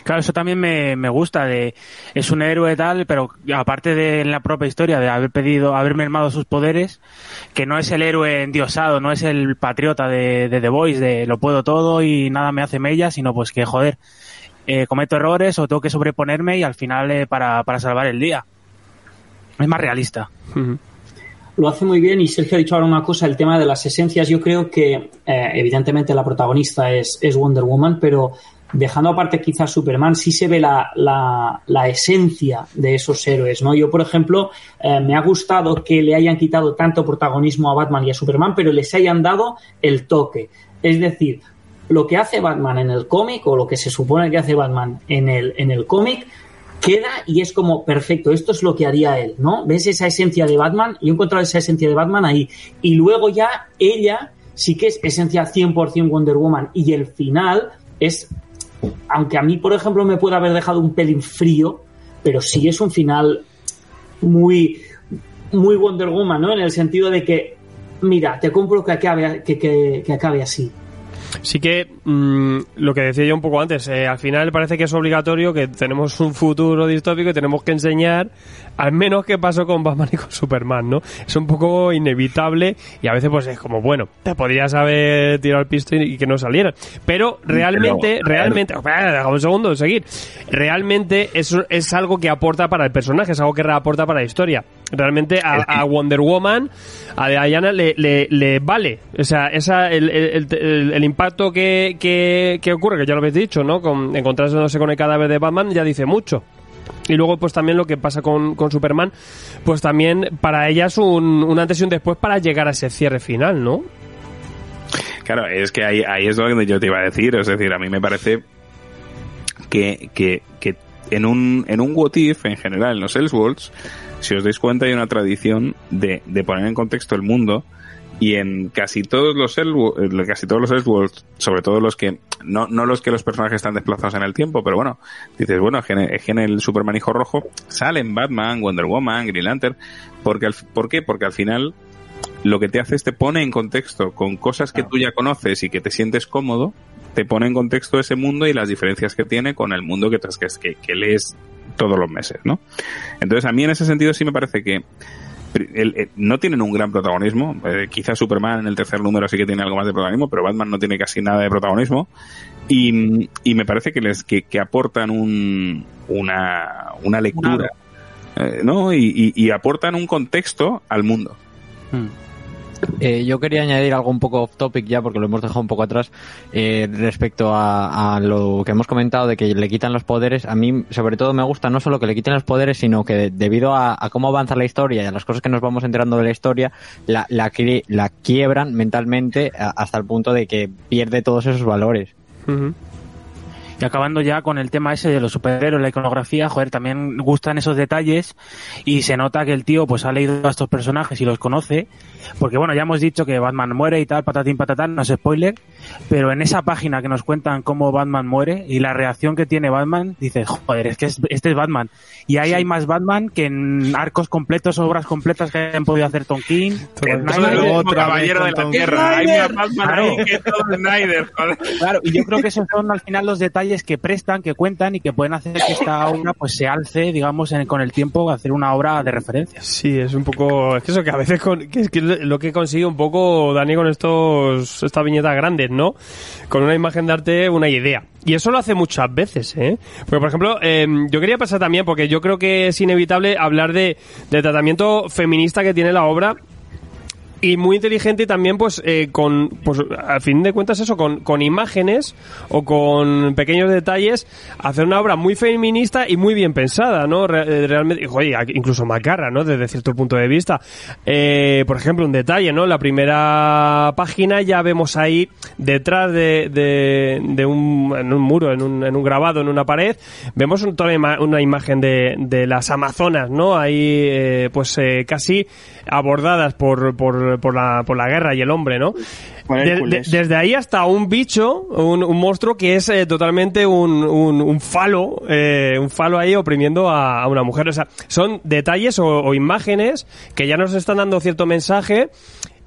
Claro, eso también me, me gusta, de es un héroe tal, pero aparte de la propia historia, de haber pedido, haber mermado sus poderes, que no es el héroe endiosado, no es el patriota de, de The Voice, de lo puedo todo y nada me hace mella, sino pues que, joder, eh, cometo errores o tengo que sobreponerme y al final eh, para, para salvar el día. Es más realista. Uh -huh. lo hace muy bien y Sergio ha dicho ahora una cosa, el tema de las esencias. Yo creo que eh, evidentemente la protagonista es, es Wonder Woman, pero dejando aparte quizás Superman, sí se ve la, la, esencia de esos héroes, ¿no? Yo, por ejemplo, eh, me ha gustado que le hayan quitado tanto protagonismo a Batman y a Superman, pero les hayan dado el toque. Es decir, lo que hace Batman en el cómic, o lo que se supone que hace Batman en el, en el cómic, queda y es como perfecto, esto es lo que haría él, ¿no? ¿Ves esa esencia de Batman? Yo he encontrado esa esencia de Batman ahí. Y luego ya ella sí que es esencia 100% Wonder Woman y el final es aunque a mí, por ejemplo, me puede haber dejado un pelín frío, pero sí es un final muy, muy Wonder Woman, ¿no? En el sentido de que, mira, te compro que acabe, que, acabe así. Sí que mm, lo que decía yo un poco antes, eh, al final parece que es obligatorio que tenemos un futuro distópico y tenemos que enseñar al menos qué pasó con Batman y con Superman, ¿no? Es un poco inevitable y a veces pues es como, bueno, te podrías haber tirado el pisto y, que no saliera. Pero realmente, realmente, espera, un segundo de seguir. Realmente eso es algo que aporta para el personaje, es algo que aporta para la historia. Realmente a, a Wonder Woman, a Diana le, le, le vale. O sea, esa, el, el, el, el impacto que, que, que, ocurre, que ya lo habéis dicho, ¿no? Con, encontrándose con el cadáver de Batman ya dice mucho. Y luego, pues también lo que pasa con, con Superman, pues también para ella es un, un, antes y un después para llegar a ese cierre final, ¿no? Claro, es que ahí, ahí es que yo te iba a decir. Es decir, a mí me parece que, que, que en un, en un What If, en general, en los Elseworlds, si os dais cuenta, hay una tradición de, de poner en contexto el mundo y en casi todos los Elseworlds, casi todos los Elseworlds, sobre todo los que no, no los que los personajes están desplazados en el tiempo, pero bueno, dices, bueno, es en el Superman Hijo Rojo salen Batman, Wonder Woman, Green Lantern, porque al, ¿por qué? Porque al final lo que te hace es te pone en contexto con cosas que tú ya conoces y que te sientes cómodo, te pone en contexto ese mundo y las diferencias que tiene con el mundo que, que, que lees todos los meses, ¿no? Entonces a mí en ese sentido sí me parece que el, el, no tienen un gran protagonismo. Eh, quizás Superman en el tercer número sí que tiene algo más de protagonismo, pero Batman no tiene casi nada de protagonismo. Y, y me parece que les que, que aportan un, una, una lectura, eh, ¿no? Y, y, y, aportan un contexto al mundo. Hmm. Eh, yo quería añadir algo un poco off topic ya, porque lo hemos dejado un poco atrás, eh, respecto a, lo que hemos comentado de que le quitan los poderes. A mí, sobre todo, me gusta no solo que le quiten los poderes, sino que debido a, cómo avanza la historia y a las cosas que nos vamos enterando de la historia, la, la, quiebran mentalmente hasta el punto de que pierde todos esos valores. Uh. Y acabando ya con el tema ese de los superhéroes, la iconografía, joder, también gustan esos detalles y se nota que el tío pues ha leído a estos personajes y los conoce, porque bueno, ya hemos dicho que Batman muere y tal, patatín patatán, no es spoiler, pero en esa página que nos cuentan cómo Batman muere y la reacción que tiene Batman, dices, joder, es que es, este es Batman. Y ahí sí. hay más Batman que en arcos completos, obras completas que han podido hacer Tom King. caballero de la Tierra. Hay más Batman claro. ahí que todo Snyder, joder. Claro, y yo creo que esos son al final los detalles que prestan, que cuentan y que pueden hacer que esta obra pues se alce, digamos, con el tiempo, hacer una obra de referencia. Sí, es un poco, es que eso que a veces con, que es que lo que consigue un poco Dani con estos, estas viñetas grandes, ¿no? Con una imagen de arte, una idea. Y eso lo hace muchas veces, ¿eh? Porque, por ejemplo, eh, yo quería pasar también, porque yo creo que es inevitable hablar de, del tratamiento feminista que tiene la obra y muy inteligente y también pues eh, con pues al fin de cuentas eso con, con imágenes o con pequeños detalles hacer una obra muy feminista y muy bien pensada no Re realmente incluso macarra no desde cierto punto de vista. Eh, por ejemplo un detalle no la primera página ya vemos ahí detrás de, de, de un, en un muro en un, en un grabado en una pared vemos un, toda una imagen de, de las amazonas no ahí eh, pues eh, casi abordadas por, por, por, la, por la guerra y el hombre, ¿no? De, de, desde ahí hasta un bicho, un, un monstruo que es eh, totalmente un, un, un falo, eh, un falo ahí oprimiendo a, a, una mujer. O sea, son detalles o, o imágenes que ya nos están dando cierto mensaje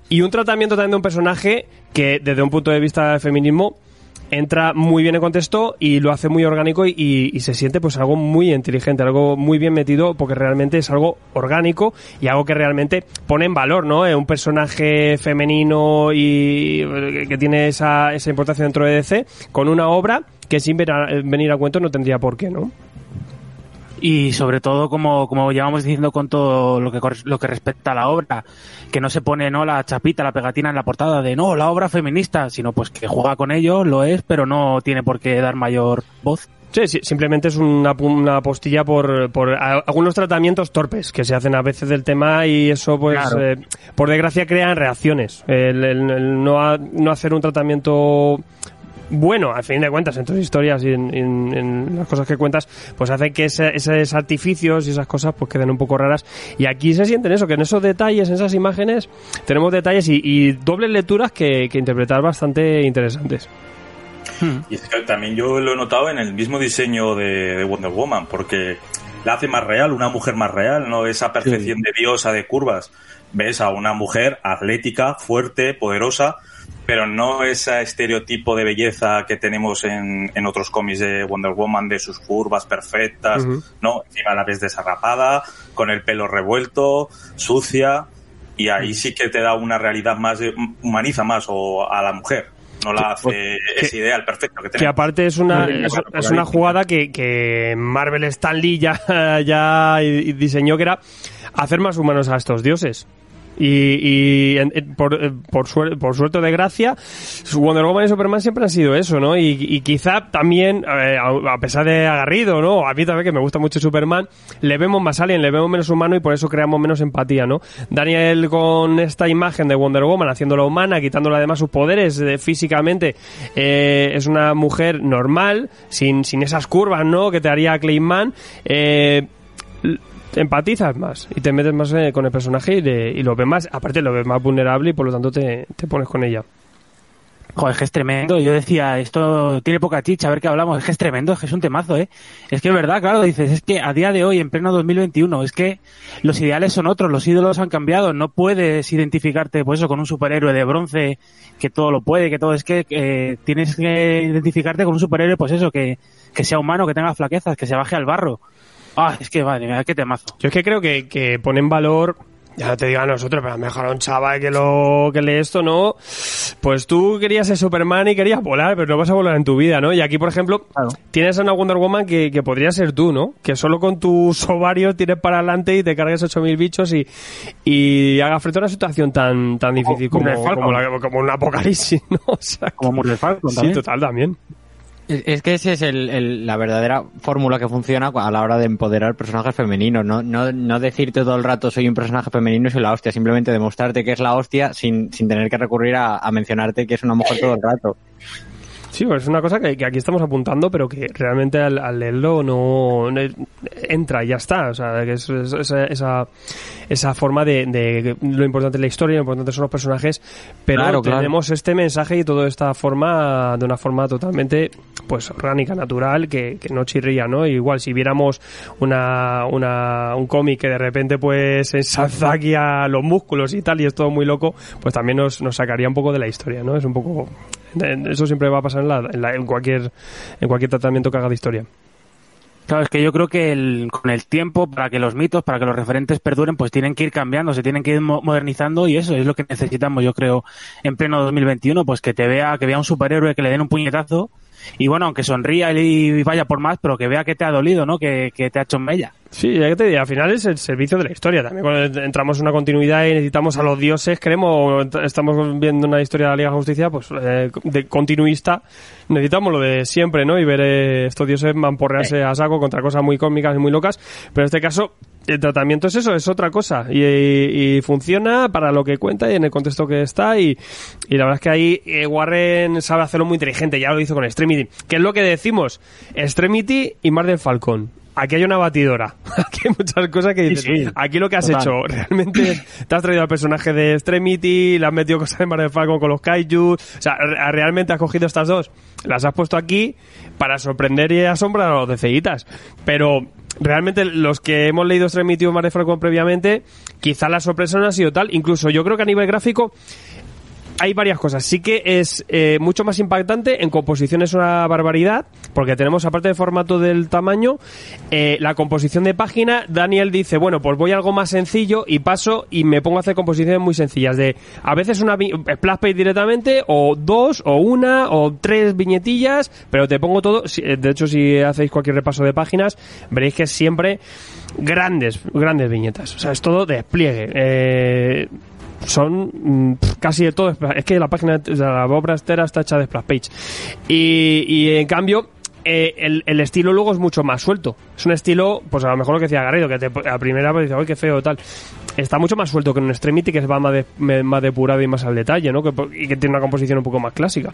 y un tratamiento también de un personaje que desde un punto de vista del feminismo entra muy bien en contexto y lo hace muy orgánico y, y, se siente pues algo muy inteligente, algo muy bien metido porque realmente es algo orgánico y algo que realmente pone en valor, ¿no? Eh, un personaje femenino y que tiene esa, esa importancia dentro de DC con una obra que sin venir a cuento no tendría por qué, ¿no? Y sobre todo como, como llevamos diciendo con todo lo que lo que respecta a la obra que no se pone no la chapita la pegatina en la portada de no la obra feminista sino pues que juega con ello lo es pero no tiene por qué dar mayor voz Sí, sí, simplemente es una, una postilla por, por a- algunos tratamientos torpes que se hacen a veces del tema y eso, pues, Claro. eh, por desgracia, crean reacciones. El, el- el no, ha- no hacer un tratamiento bueno, al fin de cuentas, en tus historias y en, en- en las cosas que cuentas, pues hace que ese- esos artificios y esas cosas pues queden un poco raras. Y aquí se sienten eso, que en esos detalles, en esas imágenes, tenemos detalles y, y dobles lecturas que, que interpretar bastante interesantes. Y es que también yo lo he notado en el mismo diseño de, de Wonder Woman, porque la hace más real, una mujer más real, no esa perfección de diosa de curvas. Ves a una mujer atlética, fuerte, poderosa, pero no ese estereotipo de belleza que tenemos en, en otros cómics de Wonder Woman, de sus curvas perfectas, Ujú. no, encima la ves desarrapada, con el pelo revuelto, sucia, y ahí sí que te da una realidad más, humaniza más o a la mujer. No la hace ese ideal perfecto que Que tenemos. aparte es una, es, es una jugada que, que Marvel Stanley ya, ya diseñó que era hacer más humanos a estos dioses. Y, y en- por, eh, por, suer- por suerte de gracia, Wonder Woman y Superman siempre han sido eso, ¿no? Y, y quizá también, eh, a, pesar de agarrido, ¿no? A mí también que me gusta mucho Superman, le vemos más alien, le vemos menos humano y por eso creamos menos empatía, ¿no? Daniel con esta imagen de Wonder Woman haciéndola humana, quitándole además sus poderes eh, físicamente, eh, es una mujer normal, sin, sin esas curvas, ¿no? Que te haría Clayman. Eh, empatizas más y te metes más eh, con el personaje y, le- y lo ves más, aparte lo ves más vulnerable y por lo tanto te, te pones con ella. Joder, es que es tremendo. Yo decía, esto tiene poca chicha, a ver qué hablamos. Es que es tremendo, es que es un temazo, ¿eh? Es que es verdad, claro, dices, es que a día de hoy, en pleno 2021, es que los ideales son otros, los ídolos han cambiado. No puedes identificarte, pues eso, con un superhéroe de bronce que todo lo puede, que todo. Es que eh, tienes que identificarte con un superhéroe, pues eso, que, que sea humano, que tenga flaquezas, que se baje al barro. Ah, es que, madre mía, qué temazo. Yo es que creo que, que pone en valor, ya no te digo a nosotros, pero mejor a un chaval que lo que lee esto, ¿no? Pues tú querías ser Superman y querías volar, pero no vas a volar en tu vida, ¿no? Y aquí, por ejemplo, tienes a una Wonder Woman que, que podría ser tú, ¿no? Que solo con tus ovarios tires para adelante y te cargues 8.000 bichos y, y hagas frente a una situación tan, tan difícil como, Falcon. como, la- como un apocalipsis, ¿no? O sea, Como Falcon sí, total, también. Es que esa es el, el- la verdadera fórmula que funciona a la hora de empoderar personajes femeninos. No, no, no decirte todo el rato soy un personaje femenino y soy la hostia, simplemente demostrarte que es la hostia sin, sin tener que recurrir a, a mencionarte que es una mujer todo el rato. Sí, es una cosa que, que aquí estamos apuntando, pero que realmente al, al leerlo no, no entra y ya está. O sea, que es, es- esa, esa, esa forma de, de lo importante es la historia, lo importante son los personajes, pero Claro, claro. tenemos este mensaje y toda esta forma de una forma totalmente pues orgánica, natural, que, que no chirría, ¿no? Igual si viéramos una, una, un cómic que de repente pues ensalza aquí a los músculos y tal y es todo muy loco, pues también nos, nos sacaría un poco de la historia, ¿no? Es un poco... Eso siempre va a pasar en, la- en la- en cualquier en cualquier tratamiento que haga de historia. Claro, es que yo creo que el- con el tiempo, para que los mitos, para que los referentes perduren, pues tienen que ir cambiando, se tienen que ir mo- modernizando y eso es lo que necesitamos, yo creo, en pleno 2021, pues que te vea, que vea un superhéroe, que le den un puñetazo y bueno, aunque sonría y vaya por más, pero que vea que te ha dolido, ¿no? Que, que te ha hecho mella. Sí, ya que te digo, al final es el servicio de la historia. También cuando entramos en una continuidad y necesitamos a los dioses, queremos, estamos viendo una historia de la Liga de Justicia, pues eh, de continuista, necesitamos lo de siempre, ¿no? Y ver eh, estos dioses mamporrearse a saco contra cosas muy cómicas y muy locas. Pero en este caso, el tratamiento es eso, es otra cosa. Y, y funciona para lo que cuenta y en el contexto que está. Y, y la verdad es que ahí eh, Warren sabe hacerlo muy inteligente, ya lo hizo con Extremity. Que es lo que decimos, Extremity y Mar del Falcon. Aquí hay una batidora. Aquí hay muchas cosas que dices. Sí, sí. Aquí lo que has Total. hecho, realmente te has traído al personaje de Extremity, le has metido cosas de Mar del Falcon con los Kaiju. O sea, re- realmente has cogido estas dos, las has puesto aquí para sorprender y asombrar a los DCitas. Pero realmente los que hemos leído Extremity o Mar del Falcon previamente, quizá la sorpresa no ha sido tal. Incluso yo creo que a nivel gráfico hay varias cosas. Sí que es eh, mucho más impactante, en composición es una barbaridad, porque tenemos, aparte del formato del tamaño, eh, la composición de página, Daniel dice, bueno, pues voy a algo más sencillo y paso y me pongo a hacer composiciones muy sencillas, de a veces una splash page directamente, o dos, o una, o tres viñetillas, pero te pongo todo, eh, de hecho si hacéis cualquier repaso de páginas, veréis que siempre grandes, grandes viñetas, o sea, es todo despliegue. Eh, son mm, casi de todo. Es que la página, sea, la obra entera está hecha de splash page. Y, en cambio, eh, el, estilo luego es mucho más suelto. Es un estilo, pues a lo mejor lo que decía Garrido, que a primera vez dice, ¡ay, qué feo! tal Está mucho más suelto que un Extremity, que va más, de- depurado y más al detalle, ¿no? Y que tiene una composición un poco más clásica.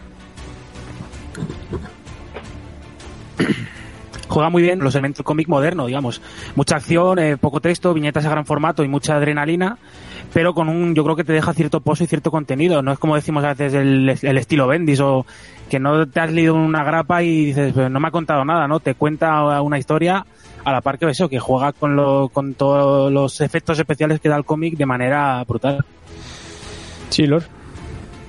Juega muy bien los elementos cómic moderno, digamos. Mucha acción, eh, poco texto, viñetas a gran formato y mucha adrenalina, pero con un, yo creo que te deja cierto pozo y cierto contenido. No es como decimos a veces el, el estilo Bendis o que no te has leído una grapa y dices, "Pues no me ha contado nada, ¿no? Te cuenta una historia a la par que eso, que juega con, lo, con todos los efectos especiales que da el cómic de manera brutal. Sí, Lord.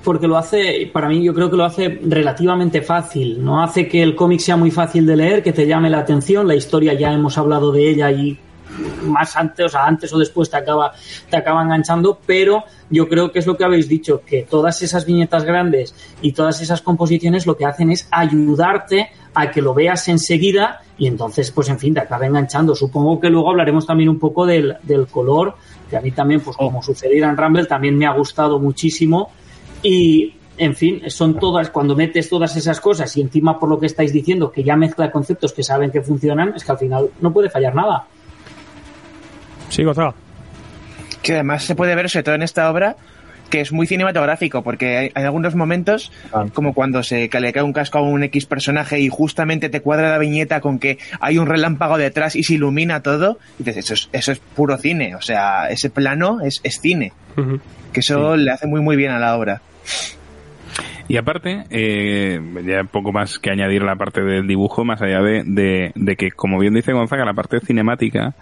Porque lo hace, para mí yo creo que lo hace relativamente fácil, no hace que el cómic sea muy fácil de leer, que te llame la atención, la historia ya hemos hablado de ella y más antes, o sea, antes o después te acaba, te acaba enganchando, pero yo creo que es lo que habéis dicho, que todas esas viñetas grandes y todas esas composiciones lo que hacen es ayudarte a que lo veas enseguida y entonces, pues en fin, te acaba enganchando. Supongo que luego hablaremos también un poco del, del color, que a mí también, pues como sucediera en Rumble, también me ha gustado muchísimo y, en fin, son todas, cuando metes todas esas cosas y encima por lo que estáis diciendo, que ya mezcla conceptos que saben que funcionan, es que al final no puede fallar nada. Sí, Gonzaga. Que además se puede ver, sobre todo en esta obra, que es muy cinematográfico, porque hay, hay algunos momentos, como cuando se que le cae un casco a un X personaje y justamente te cuadra la viñeta con que hay un relámpago detrás y se ilumina todo, y dices, eso es, eso es puro cine, o sea, ese plano es, es cine, que eso le hace muy muy bien a la obra. Y aparte, eh, ya poco más que añadir la parte del dibujo, más allá de, de, de que, como bien dice Gonzaga, la parte cinemática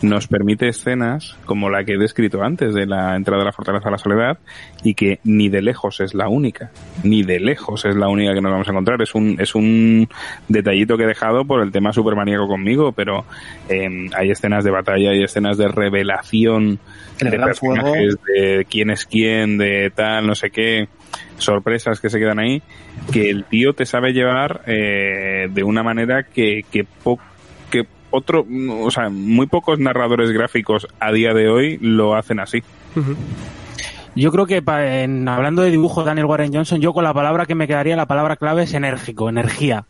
nos permite escenas como la que he descrito antes de la entrada de la Fortaleza a la Soledad y que ni de lejos es la única, ni de lejos es la única que nos vamos a encontrar. Es un, es un detallito que he dejado por el tema supermaníaco conmigo, pero eh, hay escenas de batalla, hay escenas de revelación El de personajes, de quién es quién, de tal, no sé qué, sorpresas que se quedan ahí, que el tío te sabe llevar eh, de una manera que, que, po- que otro, o sea, muy pocos narradores gráficos a día de hoy lo hacen así. Yo creo que pa- en, hablando de dibujo Daniel Warren Johnson, yo con la palabra que me quedaría, la palabra clave es enérgico, energía.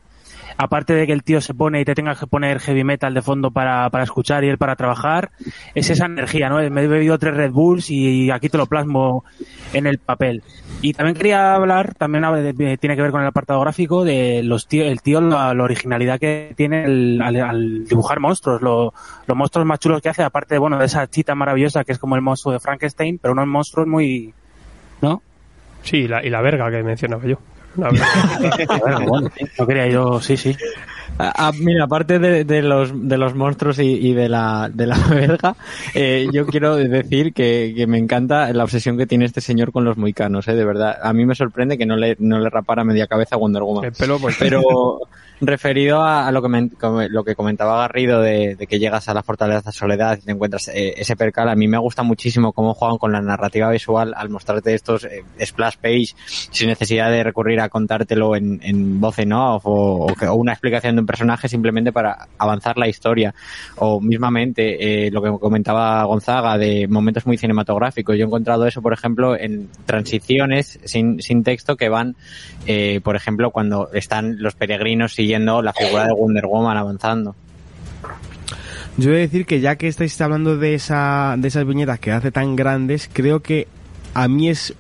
Aparte de que el tío se pone y te tenga que poner heavy metal de fondo para, para escuchar y él para trabajar, es esa energía, ¿no? Me he bebido tres Red Bulls y aquí te lo plasmo en el papel. Y también quería hablar, también tiene que ver con el apartado gráfico, de los tío, el tío, la, originalidad que tiene el- al, dibujar monstruos, lo- los monstruos más chulos que hace, aparte, bueno, de esa chita maravillosa que es como el monstruo de Frankenstein, pero unos monstruos muy, ¿no? Sí, y la, y la verga que mencionaba yo. La. Bueno, bueno, sí, no quería yo, sí, sí. Ah, ah, mira, aparte de, de los de los monstruos y, y de la de la verga, eh, yo quiero decir que, que me encanta la obsesión que tiene este señor con los moicanos, eh, de verdad. A mí me sorprende que no le no le rapara media cabeza a Wonder Woman. El pelo, pues, Pero referido a, a lo que come- lo que comentaba Garrido de, de que llegas a la fortaleza Soledad y te encuentras eh, ese percal, a mí me gusta muchísimo cómo juegan con la narrativa visual al mostrarte estos eh, splash page sin necesidad de recurrir a contártelo en, en voz en off o, o o una explicación de un personaje simplemente para avanzar la historia. O mismamente eh, lo que comentaba Gonzaga de momentos muy cinematográficos. Yo he encontrado eso por ejemplo en transiciones sin, sin texto que van eh, por ejemplo cuando están los peregrinos siguiendo la figura de Wonder Woman avanzando Yo voy a decir que ya que estáis hablando de esa de esas viñetas que hace tan grandes, creo que a mí es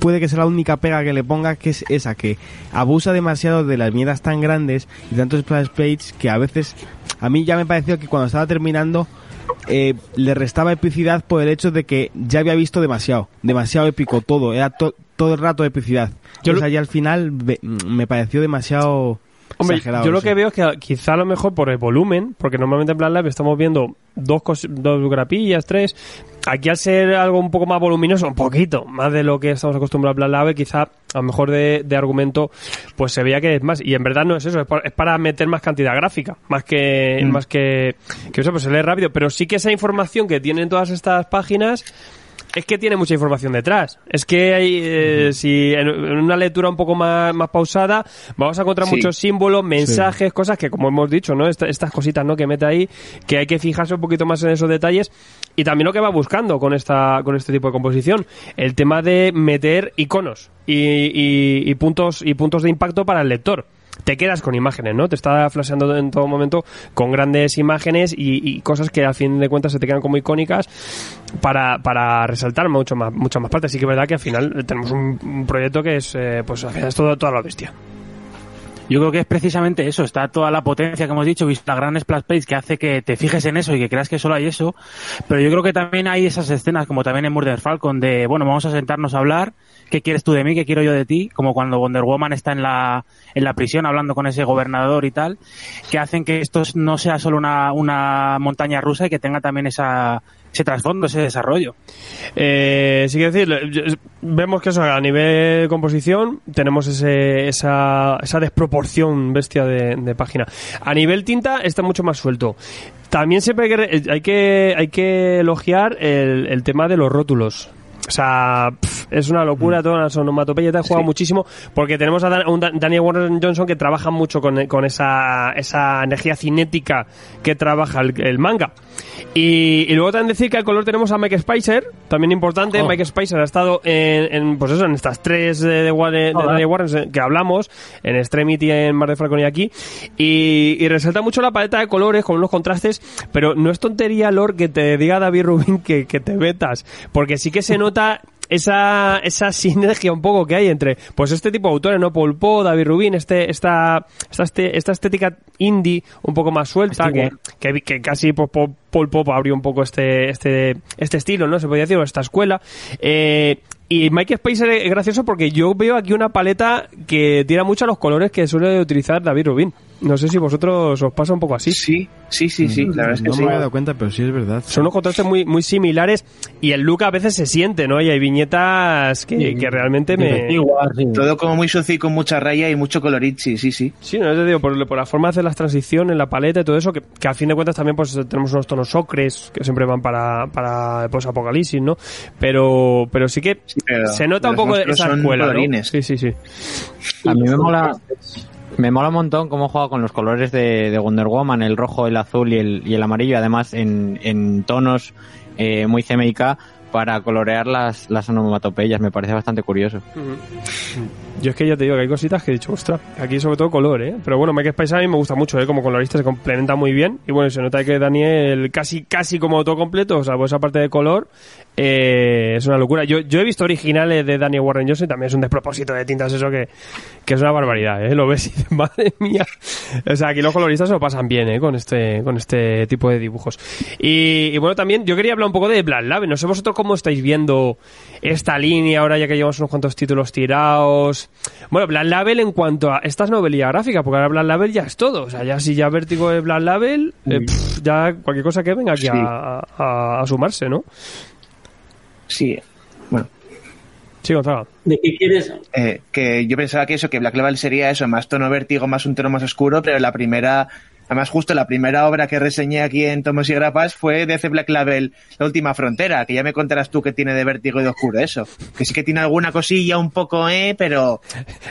puede que sea la única pega que le ponga que es esa que abusa demasiado de las viñetas tan grandes y tantos splash page que a veces a mí ya me pareció que cuando estaba terminando eh, le restaba epicidad por el hecho de que ya había visto demasiado, demasiado épico todo, era to- todo el rato epicidad. Yo lo- ahí al final me pareció demasiado Hombre, exagerado yo lo que veo es que quizá a lo mejor por el volumen, porque normalmente en Black Live estamos viendo dos, cos- dos grapillas, tres. Aquí al ser algo un poco más voluminoso, un poquito más de lo que estamos acostumbrados a Black Live, quizá a lo mejor de, de argumento, pues se veía que es más. Y en verdad no es eso, es, por- es para meter más cantidad gráfica, más que, más que, que eso, pues se lee rápido. Pero sí que esa información que tienen todas estas páginas, es que tiene mucha información detrás. Es que hay, eh, si en, en una lectura un poco más, más pausada, vamos a encontrar Sí. muchos símbolos, mensajes, cosas que, como hemos dicho, ¿no? Esta- estas cositas, ¿no? Que mete ahí, que hay que fijarse un poquito más en esos detalles. Y también lo que va buscando con esta, con este tipo de composición. El tema de meter iconos y, y- y puntos, y puntos de impacto para el lector te quedas con imágenes, ¿no? Te está flasheando en todo momento con grandes imágenes y, y cosas que al fin de cuentas se te quedan como icónicas para, para resaltar mucho más, muchas más partes. Sí que es verdad que al final tenemos un, un proyecto que es, eh, pues al final es todo, toda la bestia. Yo creo que es precisamente eso, está toda la potencia que hemos dicho, la gran splash page que hace que te fijes en eso y que creas que solo hay eso, pero yo creo que también hay esas escenas, como también en Murder Falcon, de, bueno, vamos a sentarnos a hablar, ¿qué quieres tú de mí? ¿Qué quiero yo de ti? Como cuando Wonder Woman está en la, en la prisión hablando con ese gobernador y tal, que hacen que esto no sea solo una, una montaña rusa y que tenga también esa, ese trasfondo, ese desarrollo. Eh, sí que decir, vemos que eso a nivel composición tenemos ese, esa, esa desproporción bestia de, de página. A nivel tinta está mucho más suelto. También siempre hay que, re- hay que, hay que elogiar el, el tema de los rótulos. O sea, pf, es una locura toda la onomatopeya, te ha jugado muchísimo porque tenemos a, Dan- a un Dan- Daniel Warren Johnson que trabaja mucho con, con esa, esa energía cinética que trabaja el, el manga. Y, y luego también decir que al color tenemos a Mike Spicer, también importante. Oh. Mike Spicer ha estado en, en, pues eso, en estas tres de, de, de- de. Daniel Warren eh, que hablamos, en Extremity, en Mar de Falcon y aquí. Y, y resalta mucho la paleta de colores con unos contrastes, pero no es tontería, Lord, que te diga David Rubin que, que te metas, porque sí que se nota esa, esa sinergia un poco que hay entre pues este tipo de autores, ¿no? Paul Poe, David Rubin, este, esta, esta, este- esta estética indie un poco más suelta, que, que, que casi pues, Paul Pope abrió un poco este, este, este estilo, ¿no? Se podría decir, o esta escuela. Eh, y Mike Spicer es gracioso porque yo veo aquí una paleta que tira mucho a los colores que suele utilizar David Rubin. No sé si vosotros os pasa un poco así. Sí, sí, sí, sí, la verdad es que no sí. me había dado cuenta, pero sí es verdad. Son unos contrastes muy, muy similares y el look a veces se siente, ¿no? Y hay viñetas que, que realmente me... Todo como muy sucio y con mucha raya y mucho colorichi, sí, sí. Sí, no, te digo, por, por la forma de hacer las transiciones, la paleta y todo eso, que, que al fin de cuentas también pues tenemos unos tonos ocres que siempre van para, para pues, apocalipsis, ¿no? Pero, pero sí que pero- se nota un poco los monstruos esa son escuela, ¿no? Sí, sí, sí. A mí me mola, me mola un montón cómo juega con los colores de, de Wonder Woman, el rojo, el azul y el, y el amarillo, además en, en tonos eh, muy CMYK para colorear las, las onomatopeyas, me parece bastante curioso. Yo es que ya te digo que hay cositas que he dicho, ostras, aquí sobre todo color, ¿eh? Pero bueno, Mike Spicer a mí me gusta mucho, ¿eh? Como colorista se complementa muy bien. Y bueno, se nota que Daniel casi casi como todo completo, o sea, pues esa parte de color eh, es una locura. Yo, yo he visto originales de Daniel Warren Johnson también es un despropósito de tintas eso que, que es una barbaridad, ¿eh? Lo ves y dices, madre mía. O sea, aquí los coloristas se lo pasan bien, ¿eh? Con este, con este tipo de dibujos. Y, y bueno, también yo quería hablar un poco de Black Label. No sé vosotros cómo estáis viendo esta línea ahora ya que llevamos unos cuantos títulos tirados. Bueno, Black Label en cuanto a esta es novelía gráfica, porque ahora Black Label ya es todo. O sea, ya si ya Vértigo de Black Label, eh, pff, ya cualquier cosa que venga aquí Sí. a, a- a sumarse, ¿no? Sí. Bueno, Sí, Gonzalo. ¿De qué quieres? eh, que yo pensaba que eso, que Black Label sería eso, más tono vértigo, más un tono más oscuro, pero la primera, además justo la primera obra que reseñé aquí en Tomos y Grapas fue de ese Black Label, La Última Frontera, que ya me contarás tú que tiene de vértigo y de oscuro eso. Que sí que tiene alguna cosilla un poco, eh, pero...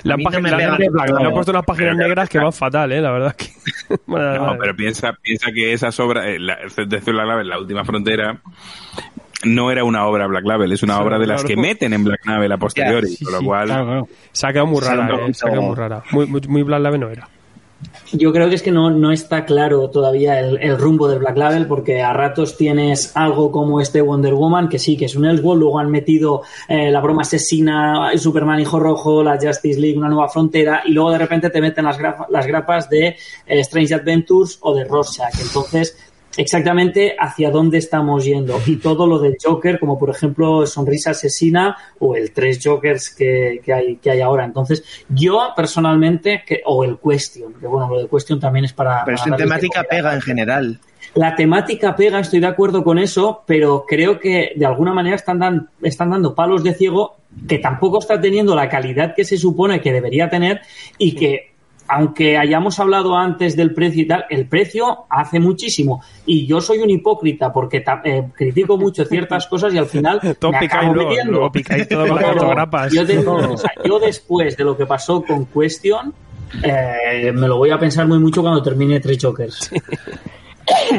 La a mí no página, me la- pega. le han puesto unas páginas negras que van fatal, ¿eh? La verdad que... No, pero piensa, piensa que esas obras, eh, la, de Black Label, La Última Frontera, no era una obra Black Label, es una Sí, obra de las claro. que meten en Black Label a posteriori, Sí, con lo cual... Claro, claro. Se ha quedado muy rara, ¿eh? poquito- Se ha quedado muy rara. Muy, muy, muy Black Label no era. Yo creo que es que no, no está claro todavía el, el rumbo del Black Label porque a ratos tienes algo como este Wonder Woman que sí, que es un Elseworld, luego han metido eh, la broma asesina, Superman Hijo Rojo, la Justice League, una nueva frontera y luego de repente te meten las, graf- las grapas de eh, Strange Adventures o de Rorschach. Entonces exactamente hacia dónde estamos yendo. Y todo lo del Joker, como por ejemplo Sonrisa Asesina o el tres Jokers que, que hay, que hay ahora. Entonces, yo personalmente, que, o el Question, que bueno, lo de Question también es para... Pero para es en darles de temática pega en general. La temática pega, estoy de acuerdo con eso, pero creo que de alguna manera están, dan- están dando palos de ciego que tampoco está teniendo la calidad que se supone que debería tener y que, aunque hayamos hablado antes del precio y tal, el precio hace muchísimo. Y yo soy un hipócrita porque eh, critico mucho ciertas cosas y al final Todo me acabo metiendo. todo. Yo, tengo- o sea, yo después de lo que pasó con Question, eh, me lo voy a pensar muy mucho cuando termine Tres Jokers.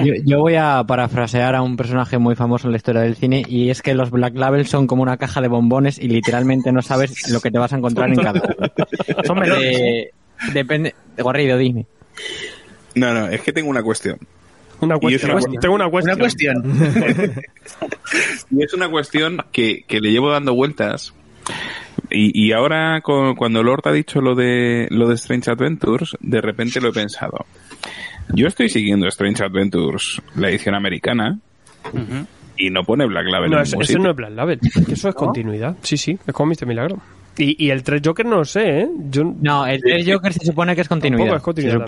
Yo, yo voy a parafrasear a un personaje muy famoso en la historia del cine y es que los Black Label son como una caja de bombones y literalmente no sabes lo que te vas a encontrar en cada uno. Son melones. Eh, depende. Gorrido, dime. No, no, es que tengo una cuestión. Una Y es cuestión. una cuestión. Tengo una cuestión. Una cuestión. Y es una cuestión que, que le llevo dando vueltas. Y, y ahora, cu- cuando Lord ha dicho lo de, lo de Strange Adventures, de repente lo he pensado. Yo estoy siguiendo Strange Adventures, la edición americana, y no pone Black Label No, en eso, eso no es Black Label. es que Eso es continuidad. Sí, sí, es como Mr. Milagro. Y, y el 3 Joker no sé, ¿eh? Yo No, el tres Joker se supone que es continuidad. es continuidad.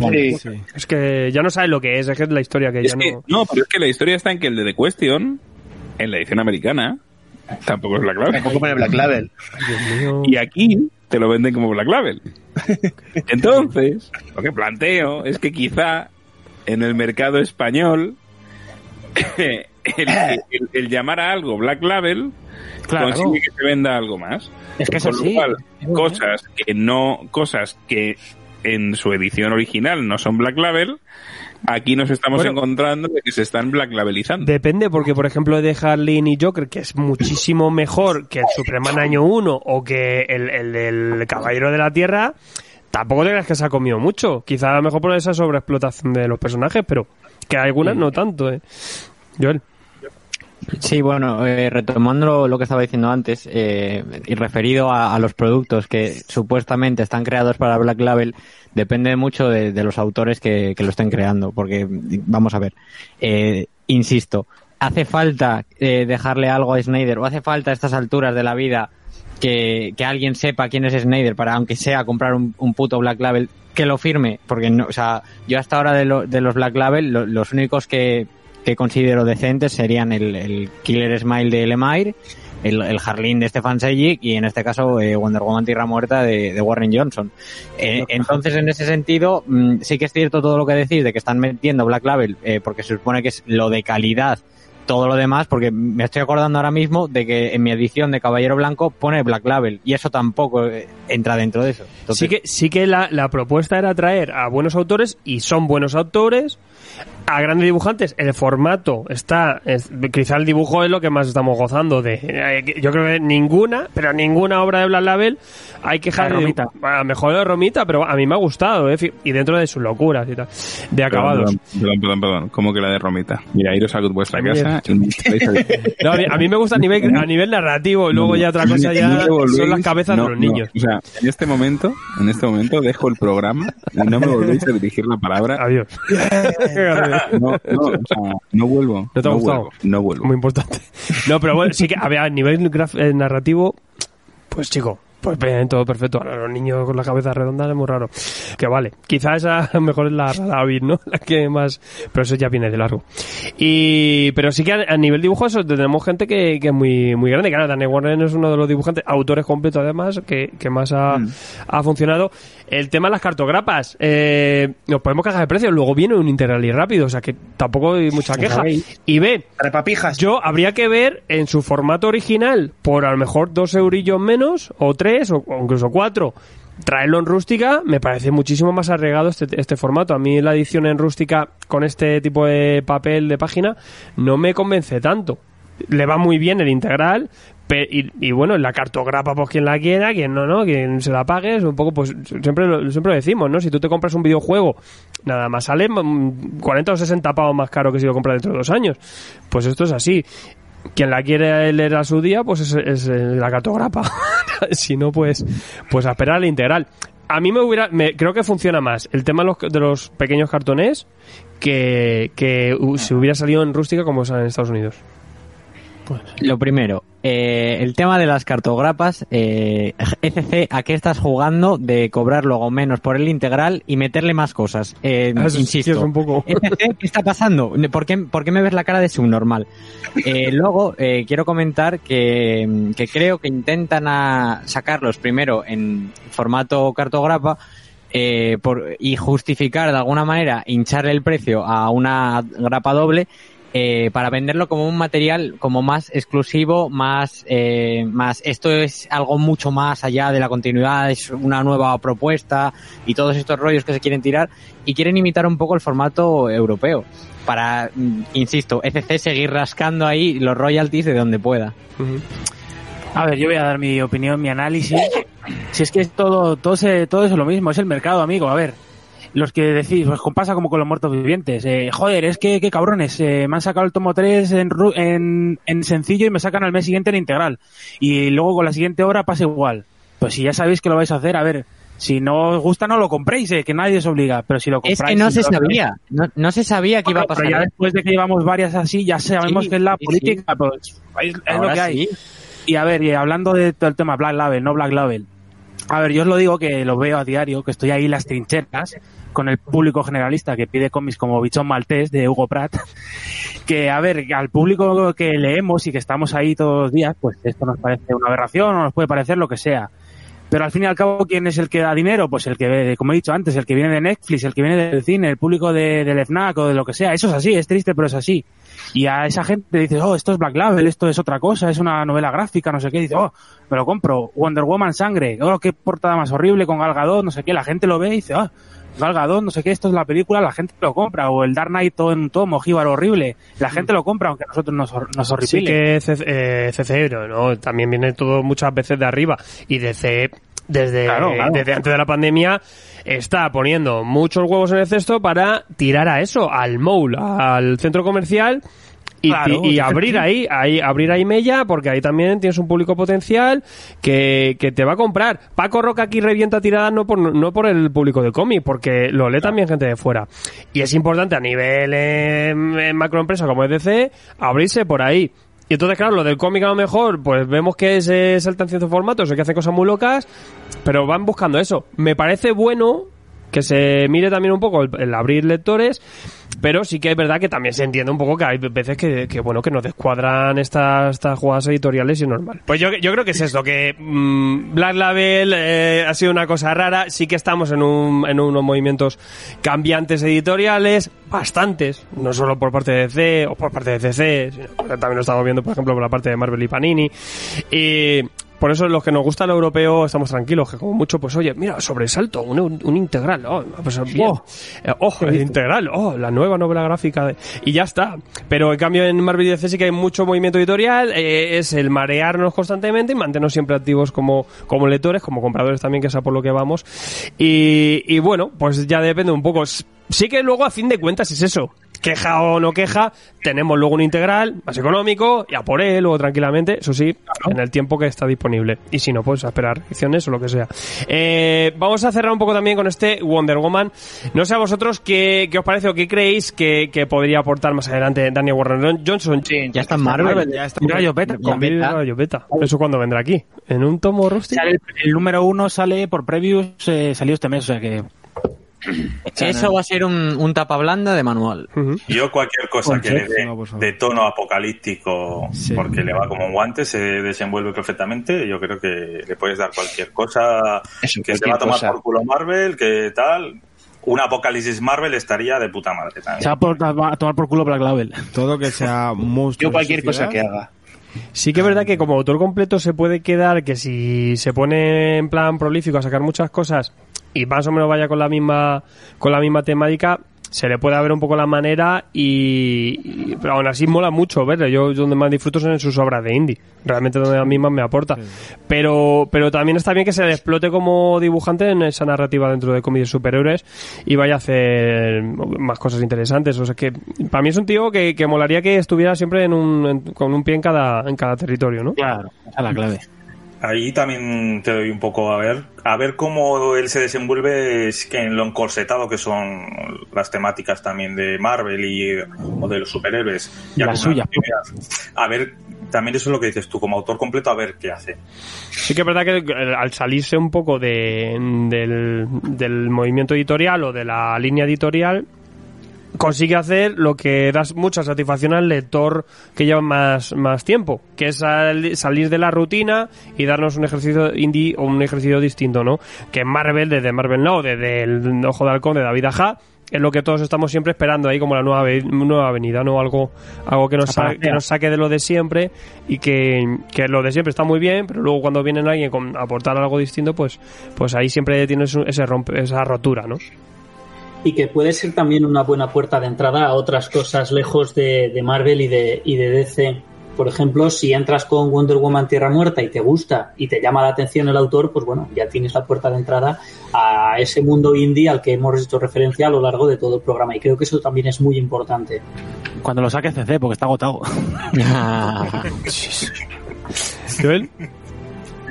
Es que ya no sabes lo que es, es que es la historia que Es ya que- no... no, pero es que la historia está en que el de The Question, en la edición americana, tampoco es Black Label. Tampoco pone Black Label. Y aquí te lo venden como Black Label. Entonces, lo que planteo es que quizá en el mercado español el, el- el llamar a algo Black Label Claro. consigue que se venda algo más. Es que es Con lo así. cual, cosas que no, cosas que en su edición original no son Black Label, aquí nos estamos Bueno. encontrando de que se están Black Labelizando. Depende, porque por ejemplo de Harleen y Joker, que es muchísimo mejor que el Superman Año 1 o que el, el Caballero de la Tierra, tampoco te creas que se ha comido mucho. Quizá a lo mejor por esa sobreexplotación de los personajes, pero que algunas no tanto, ¿eh? Joel. Sí, bueno, eh, retomando lo, que estaba diciendo antes eh, y referido a, los productos que supuestamente están creados para Black Label, depende mucho de, los autores que, lo estén creando, porque vamos a ver, eh, insisto, hace falta eh, dejarle algo a Snyder o hace falta a estas alturas de la vida que, alguien sepa quién es Snyder para aunque sea comprar un, puto Black Label que lo firme, porque no, o sea, yo hasta ahora de, de los Black Label lo- los únicos que, que considero decentes serían el, el Killer Smile de Lemire, el, el Harleen de Stefan Sejic y en este caso eh, Wonder Woman Tierra Muerta de, de Warren Johnson. Eh, entonces, en ese sentido, mm, sí que es cierto todo lo que decís de que están metiendo Black Label eh, porque se supone que es lo de calidad todo lo demás, porque me estoy acordando ahora mismo de que en mi edición de Caballero Blanco pone Black Label y eso tampoco eh, entra dentro de eso. Entonces, Sí que, sí que la, la propuesta era traer a buenos autores, y son buenos autores, a grandes dibujantes. El formato está, es- quizá el dibujo es lo que más estamos gozando de. eh, Yo creo que ninguna, pero ninguna obra de Black Label hay que dejar Romita. A lo mejor de Romita, pero a mí me ha gustado, eh, y dentro de sus locuras y tal, de acabados. Perdón, perdón, perdón, perdón. ¿Cómo que la de Romita? Mira, iros a vuestra casa y. No, a, mí, a mí me gusta a nivel, a nivel narrativo, y luego ya otra cosa ya No me volvéis- son las cabezas no, de los no. niños. O sea, en este momento, en este momento dejo el programa y no me volvéis a dirigir la palabra. Adiós. No, no, o sea, no vuelvo. ¿No te ha gustado? vuelvo, no vuelvo. Muy importante. No, pero bueno, sí que a ver, a nivel eh, narrativo, pues chico, pues bien, todo perfecto. Ahora los niños con la cabeza redonda es muy raro. Que vale, quizá esa mejor es la avis, ¿no? La que más... Pero eso ya viene de largo. Y... Pero sí que a, a nivel dibujo eso tenemos gente que, que es muy, muy grande. Claro, Danny Warren es uno de los dibujantes, autores completos además, que, que más ha, ha funcionado. El tema de las cartograpas, eh, nos podemos cagar de precio. Luego viene un integral y rápido, o sea que tampoco hay mucha queja. Y ve, Repapijas. yo habría que ver en su formato original por a lo mejor dos eurillos menos, o tres, o, incluso cuatro. Traerlo en rústica me parece muchísimo más arregado este, este formato. A mí la edición en rústica con este tipo de papel de página no me convence tanto. Le va muy bien el integral, y, y bueno, la cartograpa, pues quien la quiera, quien no, no, quien se la pague, es un poco, pues siempre lo, siempre lo decimos, ¿no? Si tú te compras un videojuego, nada más sale mm, 40 o 60 pavos más caro que si lo compras dentro de dos años. Pues esto es así. Quien la quiere leer a su día, pues es, es, eh, la cartograpa. si no, pues, pues a esperar la integral. A mí me hubiera, me, creo que funciona más el tema de los, de los pequeños cartones que, que se hubiera salido en rústica como sale en Estados Unidos. Lo primero, eh, el tema de las cartograpas, eh, ECC, ¿a qué estás jugando de cobrar luego menos por el integral y meterle más cosas? Eh, Ah, eso insisto, es un poco- ECC, ¿qué está pasando? ¿Por qué, por qué me ves la cara de subnormal? Eh, luego, eh, quiero comentar que, que creo que intentan a sacarlos primero en formato cartograpa eh, por, y justificar de alguna manera hincharle el precio a una grapa doble eh, para venderlo como un material como más exclusivo, más, eh, más esto es algo mucho más allá de la continuidad, es una nueva propuesta y todos estos rollos que se quieren tirar y quieren imitar un poco el formato europeo para, mm, insisto, ECC seguir rascando ahí los royalties de donde pueda. A ver, yo voy a dar mi opinión, mi análisis. Si es que es todo, todo, se- todo eso es lo mismo, es el mercado, amigo. A ver, los que decís, pues pasa como con los muertos vivientes. Eh, joder, es que, qué cabrones, eh, me han sacado el tomo 3 en, en, en sencillo y me sacan al mes siguiente en integral. Y luego con la siguiente hora pasa igual. Pues si ya sabéis que lo vais a hacer, a ver, si no os gusta no lo compréis, eh, que nadie os obliga. Pero si lo compráis... Es que no si se sabía, no, no se sabía que iba a pasar. pero ya después de que llevamos varias así, ya sabemos Sí, que es la sí, política, pues es, es lo que hay. sí. Y a ver, y hablando de todo el tema Black Label, no Black Label. A ver, yo os lo digo que lo veo a diario, que estoy ahí en las trincheras con el público generalista que pide cómics como Bichón Maltés de Hugo Pratt. Que, a ver, al público que leemos y que estamos ahí todos los días, pues esto nos parece una aberración o nos puede parecer lo que sea. Pero al fin y al cabo, ¿quién es el que da dinero? Pues el que, como he dicho antes, el que viene de Netflix, el que viene del cine, el público de, del FNAC o de lo que sea. Eso es así, es triste, pero es así. Y a esa gente dices, oh, esto es Black Label, esto es otra cosa, es una novela gráfica, no sé qué. Dice, oh, me lo compro. Wonder Woman Sangre, oh, qué portada más horrible con Gal Gadot, no sé qué. La gente lo ve y dice, oh, Gal Gadot, no sé qué, esto es la película, la gente lo compra. O el Dark Knight todo en un tomo, Jíbaro horrible. La gente lo compra, aunque a nosotros nos, nos Sí horripile. que CC, eh, CC, no, también viene todo muchas veces de arriba. Y DC, desde, Claro, claro. desde antes de la pandemia, está poniendo muchos huevos en el cesto para tirar a eso, al mall, al centro comercial. Y, Claro, y- y sí, abrir ahí, ahí, abrir ahí Mella, porque ahí también tienes un público potencial que, que te va a comprar. Paco Roca aquí revienta tiradas no por, no por el público de cómic, porque lo lee también gente de fuera. Y es importante a nivel eh, macroempresa como es DC, abrirse por ahí. Y entonces, claro, lo del cómic a lo mejor, pues vemos que se saltan ciertos formatos, o que hacen cosas muy locas, pero van buscando eso. Me parece bueno que se mire también un poco el, abrir lectores, pero sí que es verdad que también se entiende un poco que hay veces que, bueno, que nos descuadran estas, estas jugadas editoriales y normal. Pues yo, yo creo que es esto, que mm, Black Label eh, ha sido una cosa rara, sí que estamos en, un, en unos movimientos cambiantes editoriales, bastantes, no solo por parte de DC o por parte de CC, sino también lo estamos viendo, por ejemplo, por la parte de Marvel y Panini. Y por eso los que nos gusta el europeo estamos tranquilos, que como mucho, pues oye, mira, sobresalto, un, un, integral, oh, pues bien. Oh. Eh, ojo, el integral, oh, la nueva novela gráfica, de- y ya está. Pero en cambio en Marvel y DC sí que hay mucho movimiento editorial, eh, es el marearnos constantemente y mantenernos siempre activos como, como lectores, como compradores también, que sea por lo que vamos. Y, y bueno, pues ya depende un poco. Sí que luego a fin de cuentas es eso. Queja o no queja, tenemos luego un integral más económico, y a por él, luego tranquilamente, eso sí, en el tiempo que está disponible. Y si no, pues a esperar ediciones o lo que sea. Eh, vamos a cerrar un poco también con este Wonder Woman. No sé a vosotros qué, qué os parece o qué creéis que, que podría aportar más adelante Daniel Warren Johnson. Ya está en Marvel. Ya está. Mira, yo beta. Ya Con. Rayo Beta. ¿Eso cuándo vendrá aquí? ¿En un tomo rústico? El número uno sale por previews, eh, salió este mes, o sea que Eso va a ser un, un tapa blanda de manual. Yo cualquier cosa que le dé no, de tono apocalíptico, Sí. porque le va como un guante, se desenvuelve perfectamente. Yo creo que le puedes dar cualquier cosa Eso, que te cualquier va a tomar cosa. por culo Marvel, que tal. Un apocalipsis Marvel estaría de puta madre también. se va a, por- va a tomar por culo Black Label. Todo que sea monstruo. Yo cualquier cosa que haga. Sí que es verdad que como autor completo se puede quedar que si se pone en plan prolífico a sacar muchas cosas y más o menos vaya con la misma con la misma temática se le puede ver un poco la manera y, y- pero aún así mola mucho verlo yo donde más disfruto son en sus obras de indie. Realmente donde a mí más me aporta. Pero pero también está bien que se le explote como dibujante en esa narrativa dentro de cómics de superhéroes y vaya a hacer más cosas interesantes. O sea que para mí es un tío que, que molaría que estuviera siempre en un, en- con un pie en cada en cada territorio ¿no? Claro, esa es la clave. Ahí también te doy un poco a ver, a ver cómo él se desenvuelve en lo encorsetado que son las temáticas también de Marvel y o de los superhéroes. Ya La suya. A ver, también eso es lo que dices tú, como autor completo, a ver qué hace. Sí que es verdad que eh, al salirse un poco de, del, del movimiento editorial o de la línea editorial, consigue hacer lo que da mucha satisfacción al lector que lleva más, más tiempo, que es sal- salir de la rutina y darnos un ejercicio indie o un ejercicio distinto, ¿no? Que Marvel, desde Marvel Now, desde el Ojo de Halcón de David Aja, es lo que todos estamos siempre esperando ahí como la nueva, nueva avenida, ¿no? Algo, algo que, nos sa- Aparece. que nos saque de lo de siempre y que, que lo de siempre está muy bien, pero luego cuando viene alguien con aportar algo distinto, pues, pues ahí siempre tienes ese rompe, esa rotura, ¿no? Y que puede ser también una buena puerta de entrada a otras cosas lejos de, de Marvel y de, y de DC. Por ejemplo, si entras con Wonder Woman Tierra Muerta y te gusta y te llama la atención el autor, pues bueno, ya tienes la puerta de entrada a ese mundo indie al que hemos hecho referencia a lo largo de todo el programa. Y creo que eso también es muy importante. Cuando lo saque CC, porque está agotado. Joel.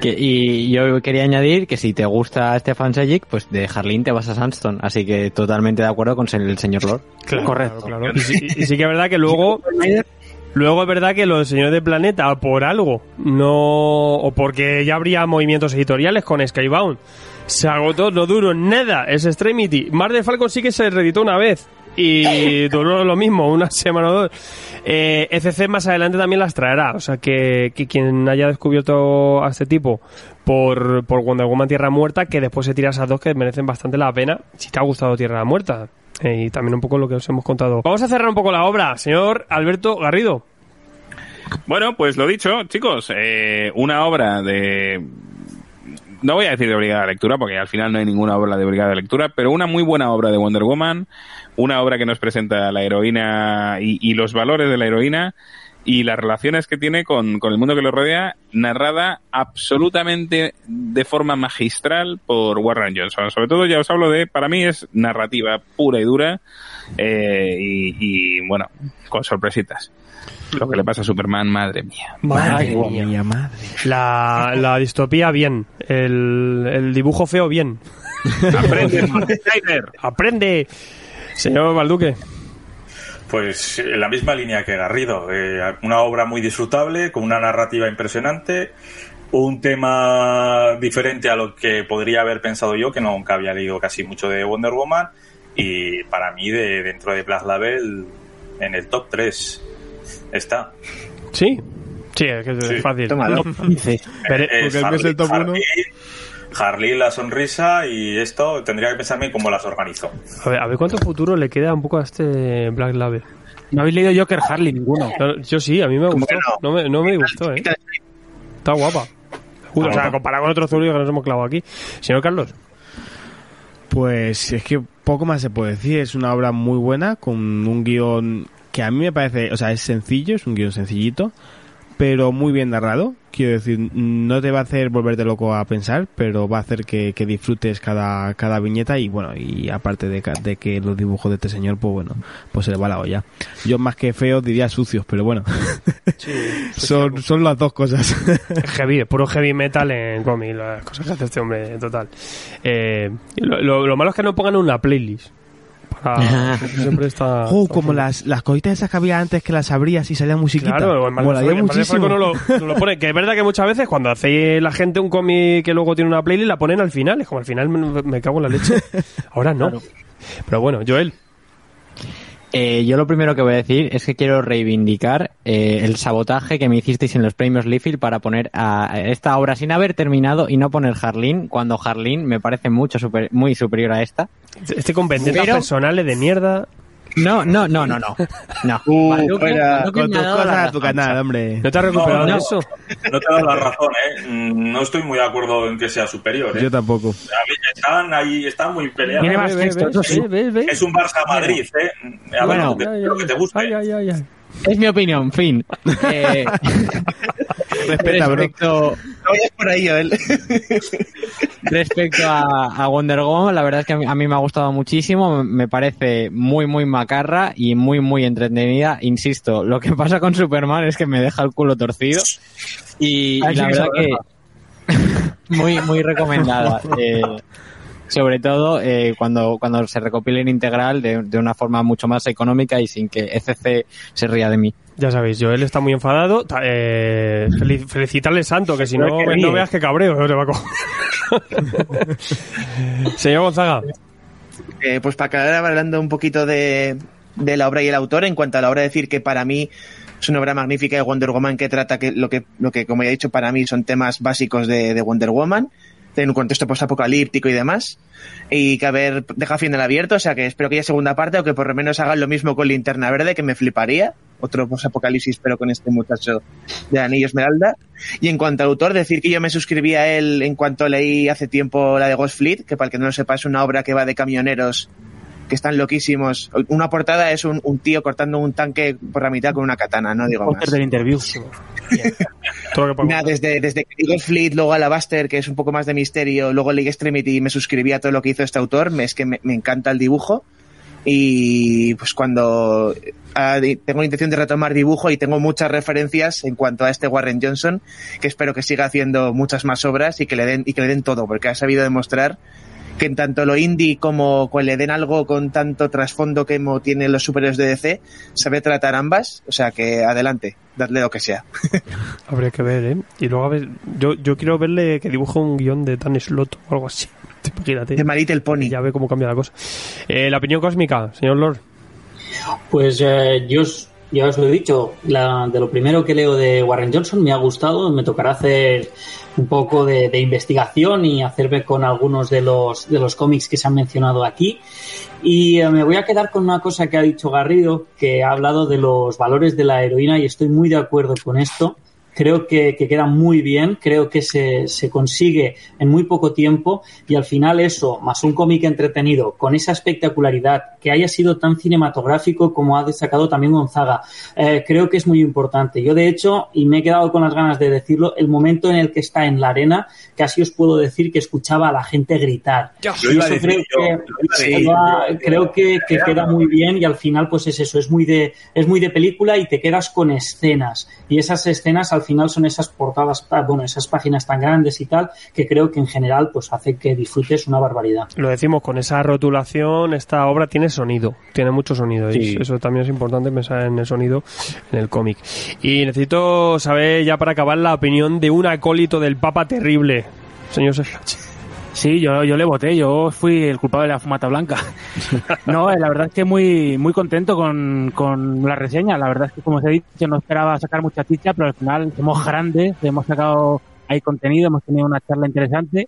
Que- y yo quería añadir que si te gusta Stefan Sejic, pues de Harlin te vas a Sandstorm. Así que totalmente de acuerdo con el señor Lord. Correcto. Claro. Y, sí, y sí que es verdad que luego... Luego es verdad que los señores de Planeta, por algo, no. o porque ya habría movimientos editoriales con Skybound, se agotó, no duró nada. Es Extremity. Mar de Falcon sí que se reeditó una vez. Y duró lo mismo, una semana o dos. Eh, ECC más adelante también las traerá. O sea que, que quien haya descubierto a este tipo por, por Wonder Tierra Muerta, que después se tira esas dos que merecen bastante la pena. Si te ha gustado Tierra Muerta. Eh, y también un poco lo que os hemos contado. Vamos a cerrar un poco la obra, señor Alberto Garrido. Bueno, pues lo dicho, chicos, eh, una obra de... No voy a decir de obligada lectura, porque al final no hay ninguna obra de obligada lectura, pero una muy buena obra de Wonder Woman, una obra que nos presenta la heroína y, y los valores de la heroína y las relaciones que tiene con, con el mundo que lo rodea, narrada absolutamente de forma magistral por Warren Johnson. Sobre todo, ya os hablo de, para mí es narrativa pura y dura eh, y, y, bueno, con sorpresitas. Lo que le pasa a Superman, madre mía. Madre Mía, mía. madre. La, la distopía, bien. El, el dibujo feo, bien. Aprende, Snyder. Aprende. Señor Balduque. Pues en la misma línea que Garrido, eh, una obra muy disfrutable, con una narrativa impresionante, un tema diferente a lo que podría haber pensado yo, que nunca había leído casi mucho de Wonder Woman, y para mí de dentro de Black Label en el top 3 está. ¿Sí? Sí, es que es Sí. fácil. Tómalo. Veré- Es porque el que es el top uno. Harley, Harley la sonrisa y esto tendría que pensarme cómo las organizo. a, ver, a ver cuánto futuro le queda un poco a este Black Label. No habéis leído Joker Harley ninguno. No, yo sí, a mí me gustó. no? No me, no me gustó, ¿eh? Está guapa. o sea, comparado con otros zulios que nos hemos clavado aquí. Señor Carlos. Pues es que poco más se puede decir. Es una obra muy buena, con un guion que a mí me parece, o sea, es sencillo, es un guion sencillito, pero muy bien narrado. Quiero decir, no te va a hacer volverte loco a pensar, pero va a hacer que, que disfrutes cada, cada viñeta y bueno, y aparte de, que los dibujos de este señor, pues bueno, pues se le va la olla. Yo más que feos diría sucios, pero bueno, son, son las dos cosas. Heavy, puro heavy metal en cómic, las cosas que hace este hombre, total. Eh, lo, lo- lo malo es que no pongan una playlist. Porque siempre está. Oh, como las, las cositas esas que había antes que las abrías y salía musiquita. Claro, en muchísimo. No lo, no lo pone. Que es verdad que muchas veces cuando hace la gente un cómic que luego tiene una playlist, la ponen al final. Es como al final me, me cago en la leche. Ahora no. Pero bueno, Joel. Eh, yo lo primero que voy a decir es que quiero reivindicar eh, el sabotaje que me hicisteis en los premios Liefeld para poner a esta obra sin haber terminado y no poner Harleen, cuando Harleen me parece mucho super- muy superior a esta. Este vendetas Pero- personales de mierda. No, no, no, no, no. No. Uh, fuera. Con tus dado la cosas a tu razón. canal, hombre. ¿No te has recuperado No, de no. eso? No te doy la razón, ¿eh? No estoy muy de acuerdo en que sea superior, ¿eh? Yo tampoco. A mí están ahí, están muy peleados. Tiene más Ve, ve, texto, ve, eso sí. ve, ve, ve. Es un Barça Madrid, ¿eh? A ver, Bueno. lo que, te guste. Ay, ay, ay, ay. Es mi opinión, fin. Eh, Respeta, respecto, No vayas por ahí, Joel. Respecto a, a Wonder Woman, la verdad es que a mí, a mí me ha gustado muchísimo, me parece muy, muy macarra y muy, muy entretenida. Insisto, lo que pasa con Superman es que me deja el culo torcido. Y, la verdad que... muy, muy recomendada. Eh, sobre todo eh, cuando, cuando se recopile en integral de, de una forma mucho más económica y sin que ECC se ría de mí. Ya sabéis, Joel está muy enfadado. Eh, felic- felicitarle santo, que si no, no veas que cabreo no te va a coger. Señor Gonzaga. Eh, pues para acabar hablando un poquito de, de la obra y el autor, en cuanto a la obra, decir que para mí es una obra magnífica de Wonder Woman que trata que lo que, lo que como ya he dicho, para mí son temas básicos de, de Wonder Woman, en un contexto postapocalíptico y demás, y que a ver, deja final abierto, o sea que espero que haya segunda parte o que por lo menos hagan lo mismo con Linterna Verde, que me fliparía, otro postapocalipsis pero con este muchacho de Anillo Esmeralda. Y en cuanto al autor, decir que yo me suscribí a él en cuanto leí hace tiempo la de Ghost Fleet, que para el que no lo sepa es una obra que va de camioneros que están loquísimos. Una portada es un, un tío cortando un tanque por la mitad con una katana, no digo más. del interview. Todo lo que Nada, desde, desde que digo Fleet, luego Alabaster, que es un poco más de misterio, luego League Extremity y me suscribí a todo lo que hizo este autor, me, es que me, me encanta el dibujo. Y pues cuando ah, tengo la intención de retomar dibujo y tengo muchas referencias en cuanto a este Warren Johnson, que espero que siga haciendo muchas más obras y que le den, y que le den todo, porque ha sabido demostrar que en tanto lo indie como le den algo con tanto trasfondo que tienen los superhéroes de DC, sabe tratar ambas, o sea que adelante, dadle lo que sea. Habría que ver, ¿eh? Y luego, a ver, yo, yo quiero verle que dibuja un guion de Dan Slot o algo así. Imagínate. De My Little Pony. Ya ve cómo cambia la cosa. Eh, la opinión cósmica, señor Lord. Pues eh, yo ya os lo he dicho, la- de lo primero que leo de Warren Johnson me ha gustado, me tocará hacer un poco de, de investigación y hacerme con algunos de los, de los cómics que se han mencionado aquí. Y eh, me voy a quedar con una cosa que ha dicho Garrido, que ha hablado de los valores de la heroína y estoy muy de acuerdo con esto. Creo que, que queda muy bien, creo que se, se consigue en muy poco tiempo y al final eso, más un cómic entretenido, con esa espectacularidad, que haya sido tan cinematográfico como ha destacado también Gonzaga, eh, creo que es muy importante. Yo de hecho, y me he quedado con las ganas de decirlo, el momento en el que está en la arena, casi os puedo decir que escuchaba a la gente gritar. Y eso creo yo, que, creo que, que queda muy bien y al final pues es eso, es muy de, es muy de película y te quedas con escenas. Y esas escenas al final son esas portadas, bueno, esas páginas tan grandes y tal, que creo que en general pues hace que disfrutes una barbaridad. Lo decimos con esa rotulación, esta obra tiene sonido, tiene mucho sonido. y eso también es importante pensar en el sonido en el cómic. Y necesito saber ya para acabar la opinión de un acólito del Papa Terrible, señor Sergio. Sí, yo, yo le voté, yo fui el culpable de la fumata blanca. No, eh, la verdad es que muy muy contento con, con la reseña. La verdad es que, como os he dicho, no esperaba sacar mucha chicha, pero al final somos grandes, hemos sacado ahí contenido, hemos tenido una charla interesante.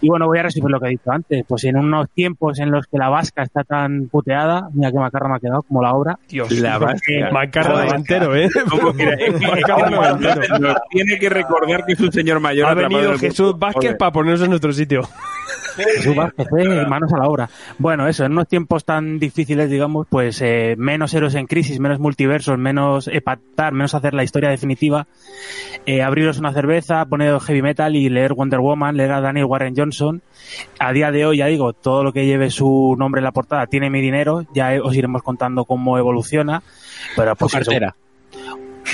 Y bueno, voy a resumir lo que he dicho antes. Pues en unos tiempos en los que la vasca está tan puteada, mira qué macarra me ha quedado, como la obra. Dios, La vasca. Macarra Joder, noventero, ¿eh? Tiene que recordar que es un señor mayor Ha venido Jesús. Vázquez para ponernos en nuestro sitio. Eh, manos a la obra. Bueno, eso, en unos tiempos tan difíciles, digamos, pues eh, menos héroes en crisis, menos multiversos, menos epatar, menos hacer la historia definitiva, eh, abriros una cerveza, poner heavy metal y leer Wonder Woman, leer a Daniel Warren Johnson. A día de hoy, ya digo, todo lo que lleve su nombre en la portada tiene mi dinero, ya os iremos contando cómo evoluciona. Pero pues eso, cartera.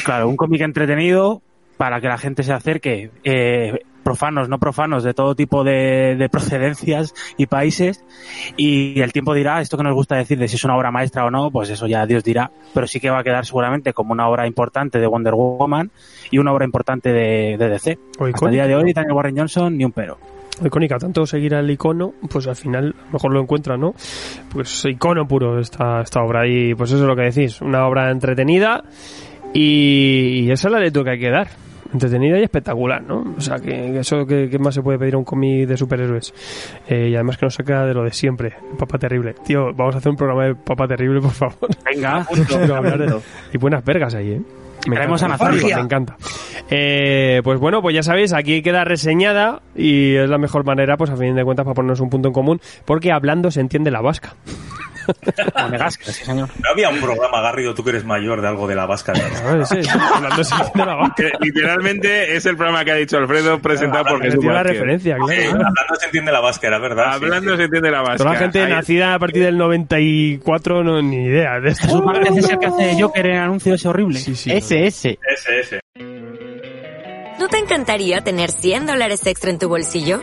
Claro, un cómic entretenido para que la gente se acerque, eh, profanos, no profanos, de todo tipo de, de procedencias y países. Y el tiempo dirá, esto que nos gusta decir de si es una obra maestra o no, pues eso ya Dios dirá. Pero sí que va a quedar seguramente como una obra importante de Wonder Woman y una obra importante de, de DC. O Hasta el día de hoy, Daniel Warren Johnson, ni un pero. Icónica, tanto seguir al icono, pues al final mejor lo encuentra, ¿no? Pues icono puro esta, esta obra. Y pues eso es lo que decís, una obra entretenida y, y esa es la lectura que hay que dar. Entretenida y espectacular, ¿no? O sea, que, eso que, que más se puede pedir a un cómic de superhéroes. Eh, y además que nos saca de lo de siempre, el Papa Terrible. Tío, vamos a hacer un programa de Papa Terrible, por favor. Venga, hablar de- y buenas vergas ahí, ¿eh? Me Traemos encanta, a Nazario. me encanta. Eh, pues bueno, pues ya sabéis, aquí queda reseñada y es la mejor manera, pues a fin de cuentas, para ponernos un punto en común, porque hablando se entiende la vasca. Monegasca, sí, señor. ¿No había un programa, Garrido, tú que eres mayor, de algo de la vasca? ¿Sabes? Sí, sí, entiende la vasca. Que literalmente es el programa que ha dicho Alfredo presentado por Jesús Entiendo la referencia, claro. Eh, hablando se entiende la vasca, era verdad. sí, Hablando sí. se entiende la vasca. Toda la gente Ahí- nacida a partir del 94, no, ni idea de esto. Vázquez es el que hace Joker en el anuncio ese horrible. Sí, sí. Ese, ese. Ese, ese. ¿No te encantaría tener 100 dólares extra en tu bolsillo?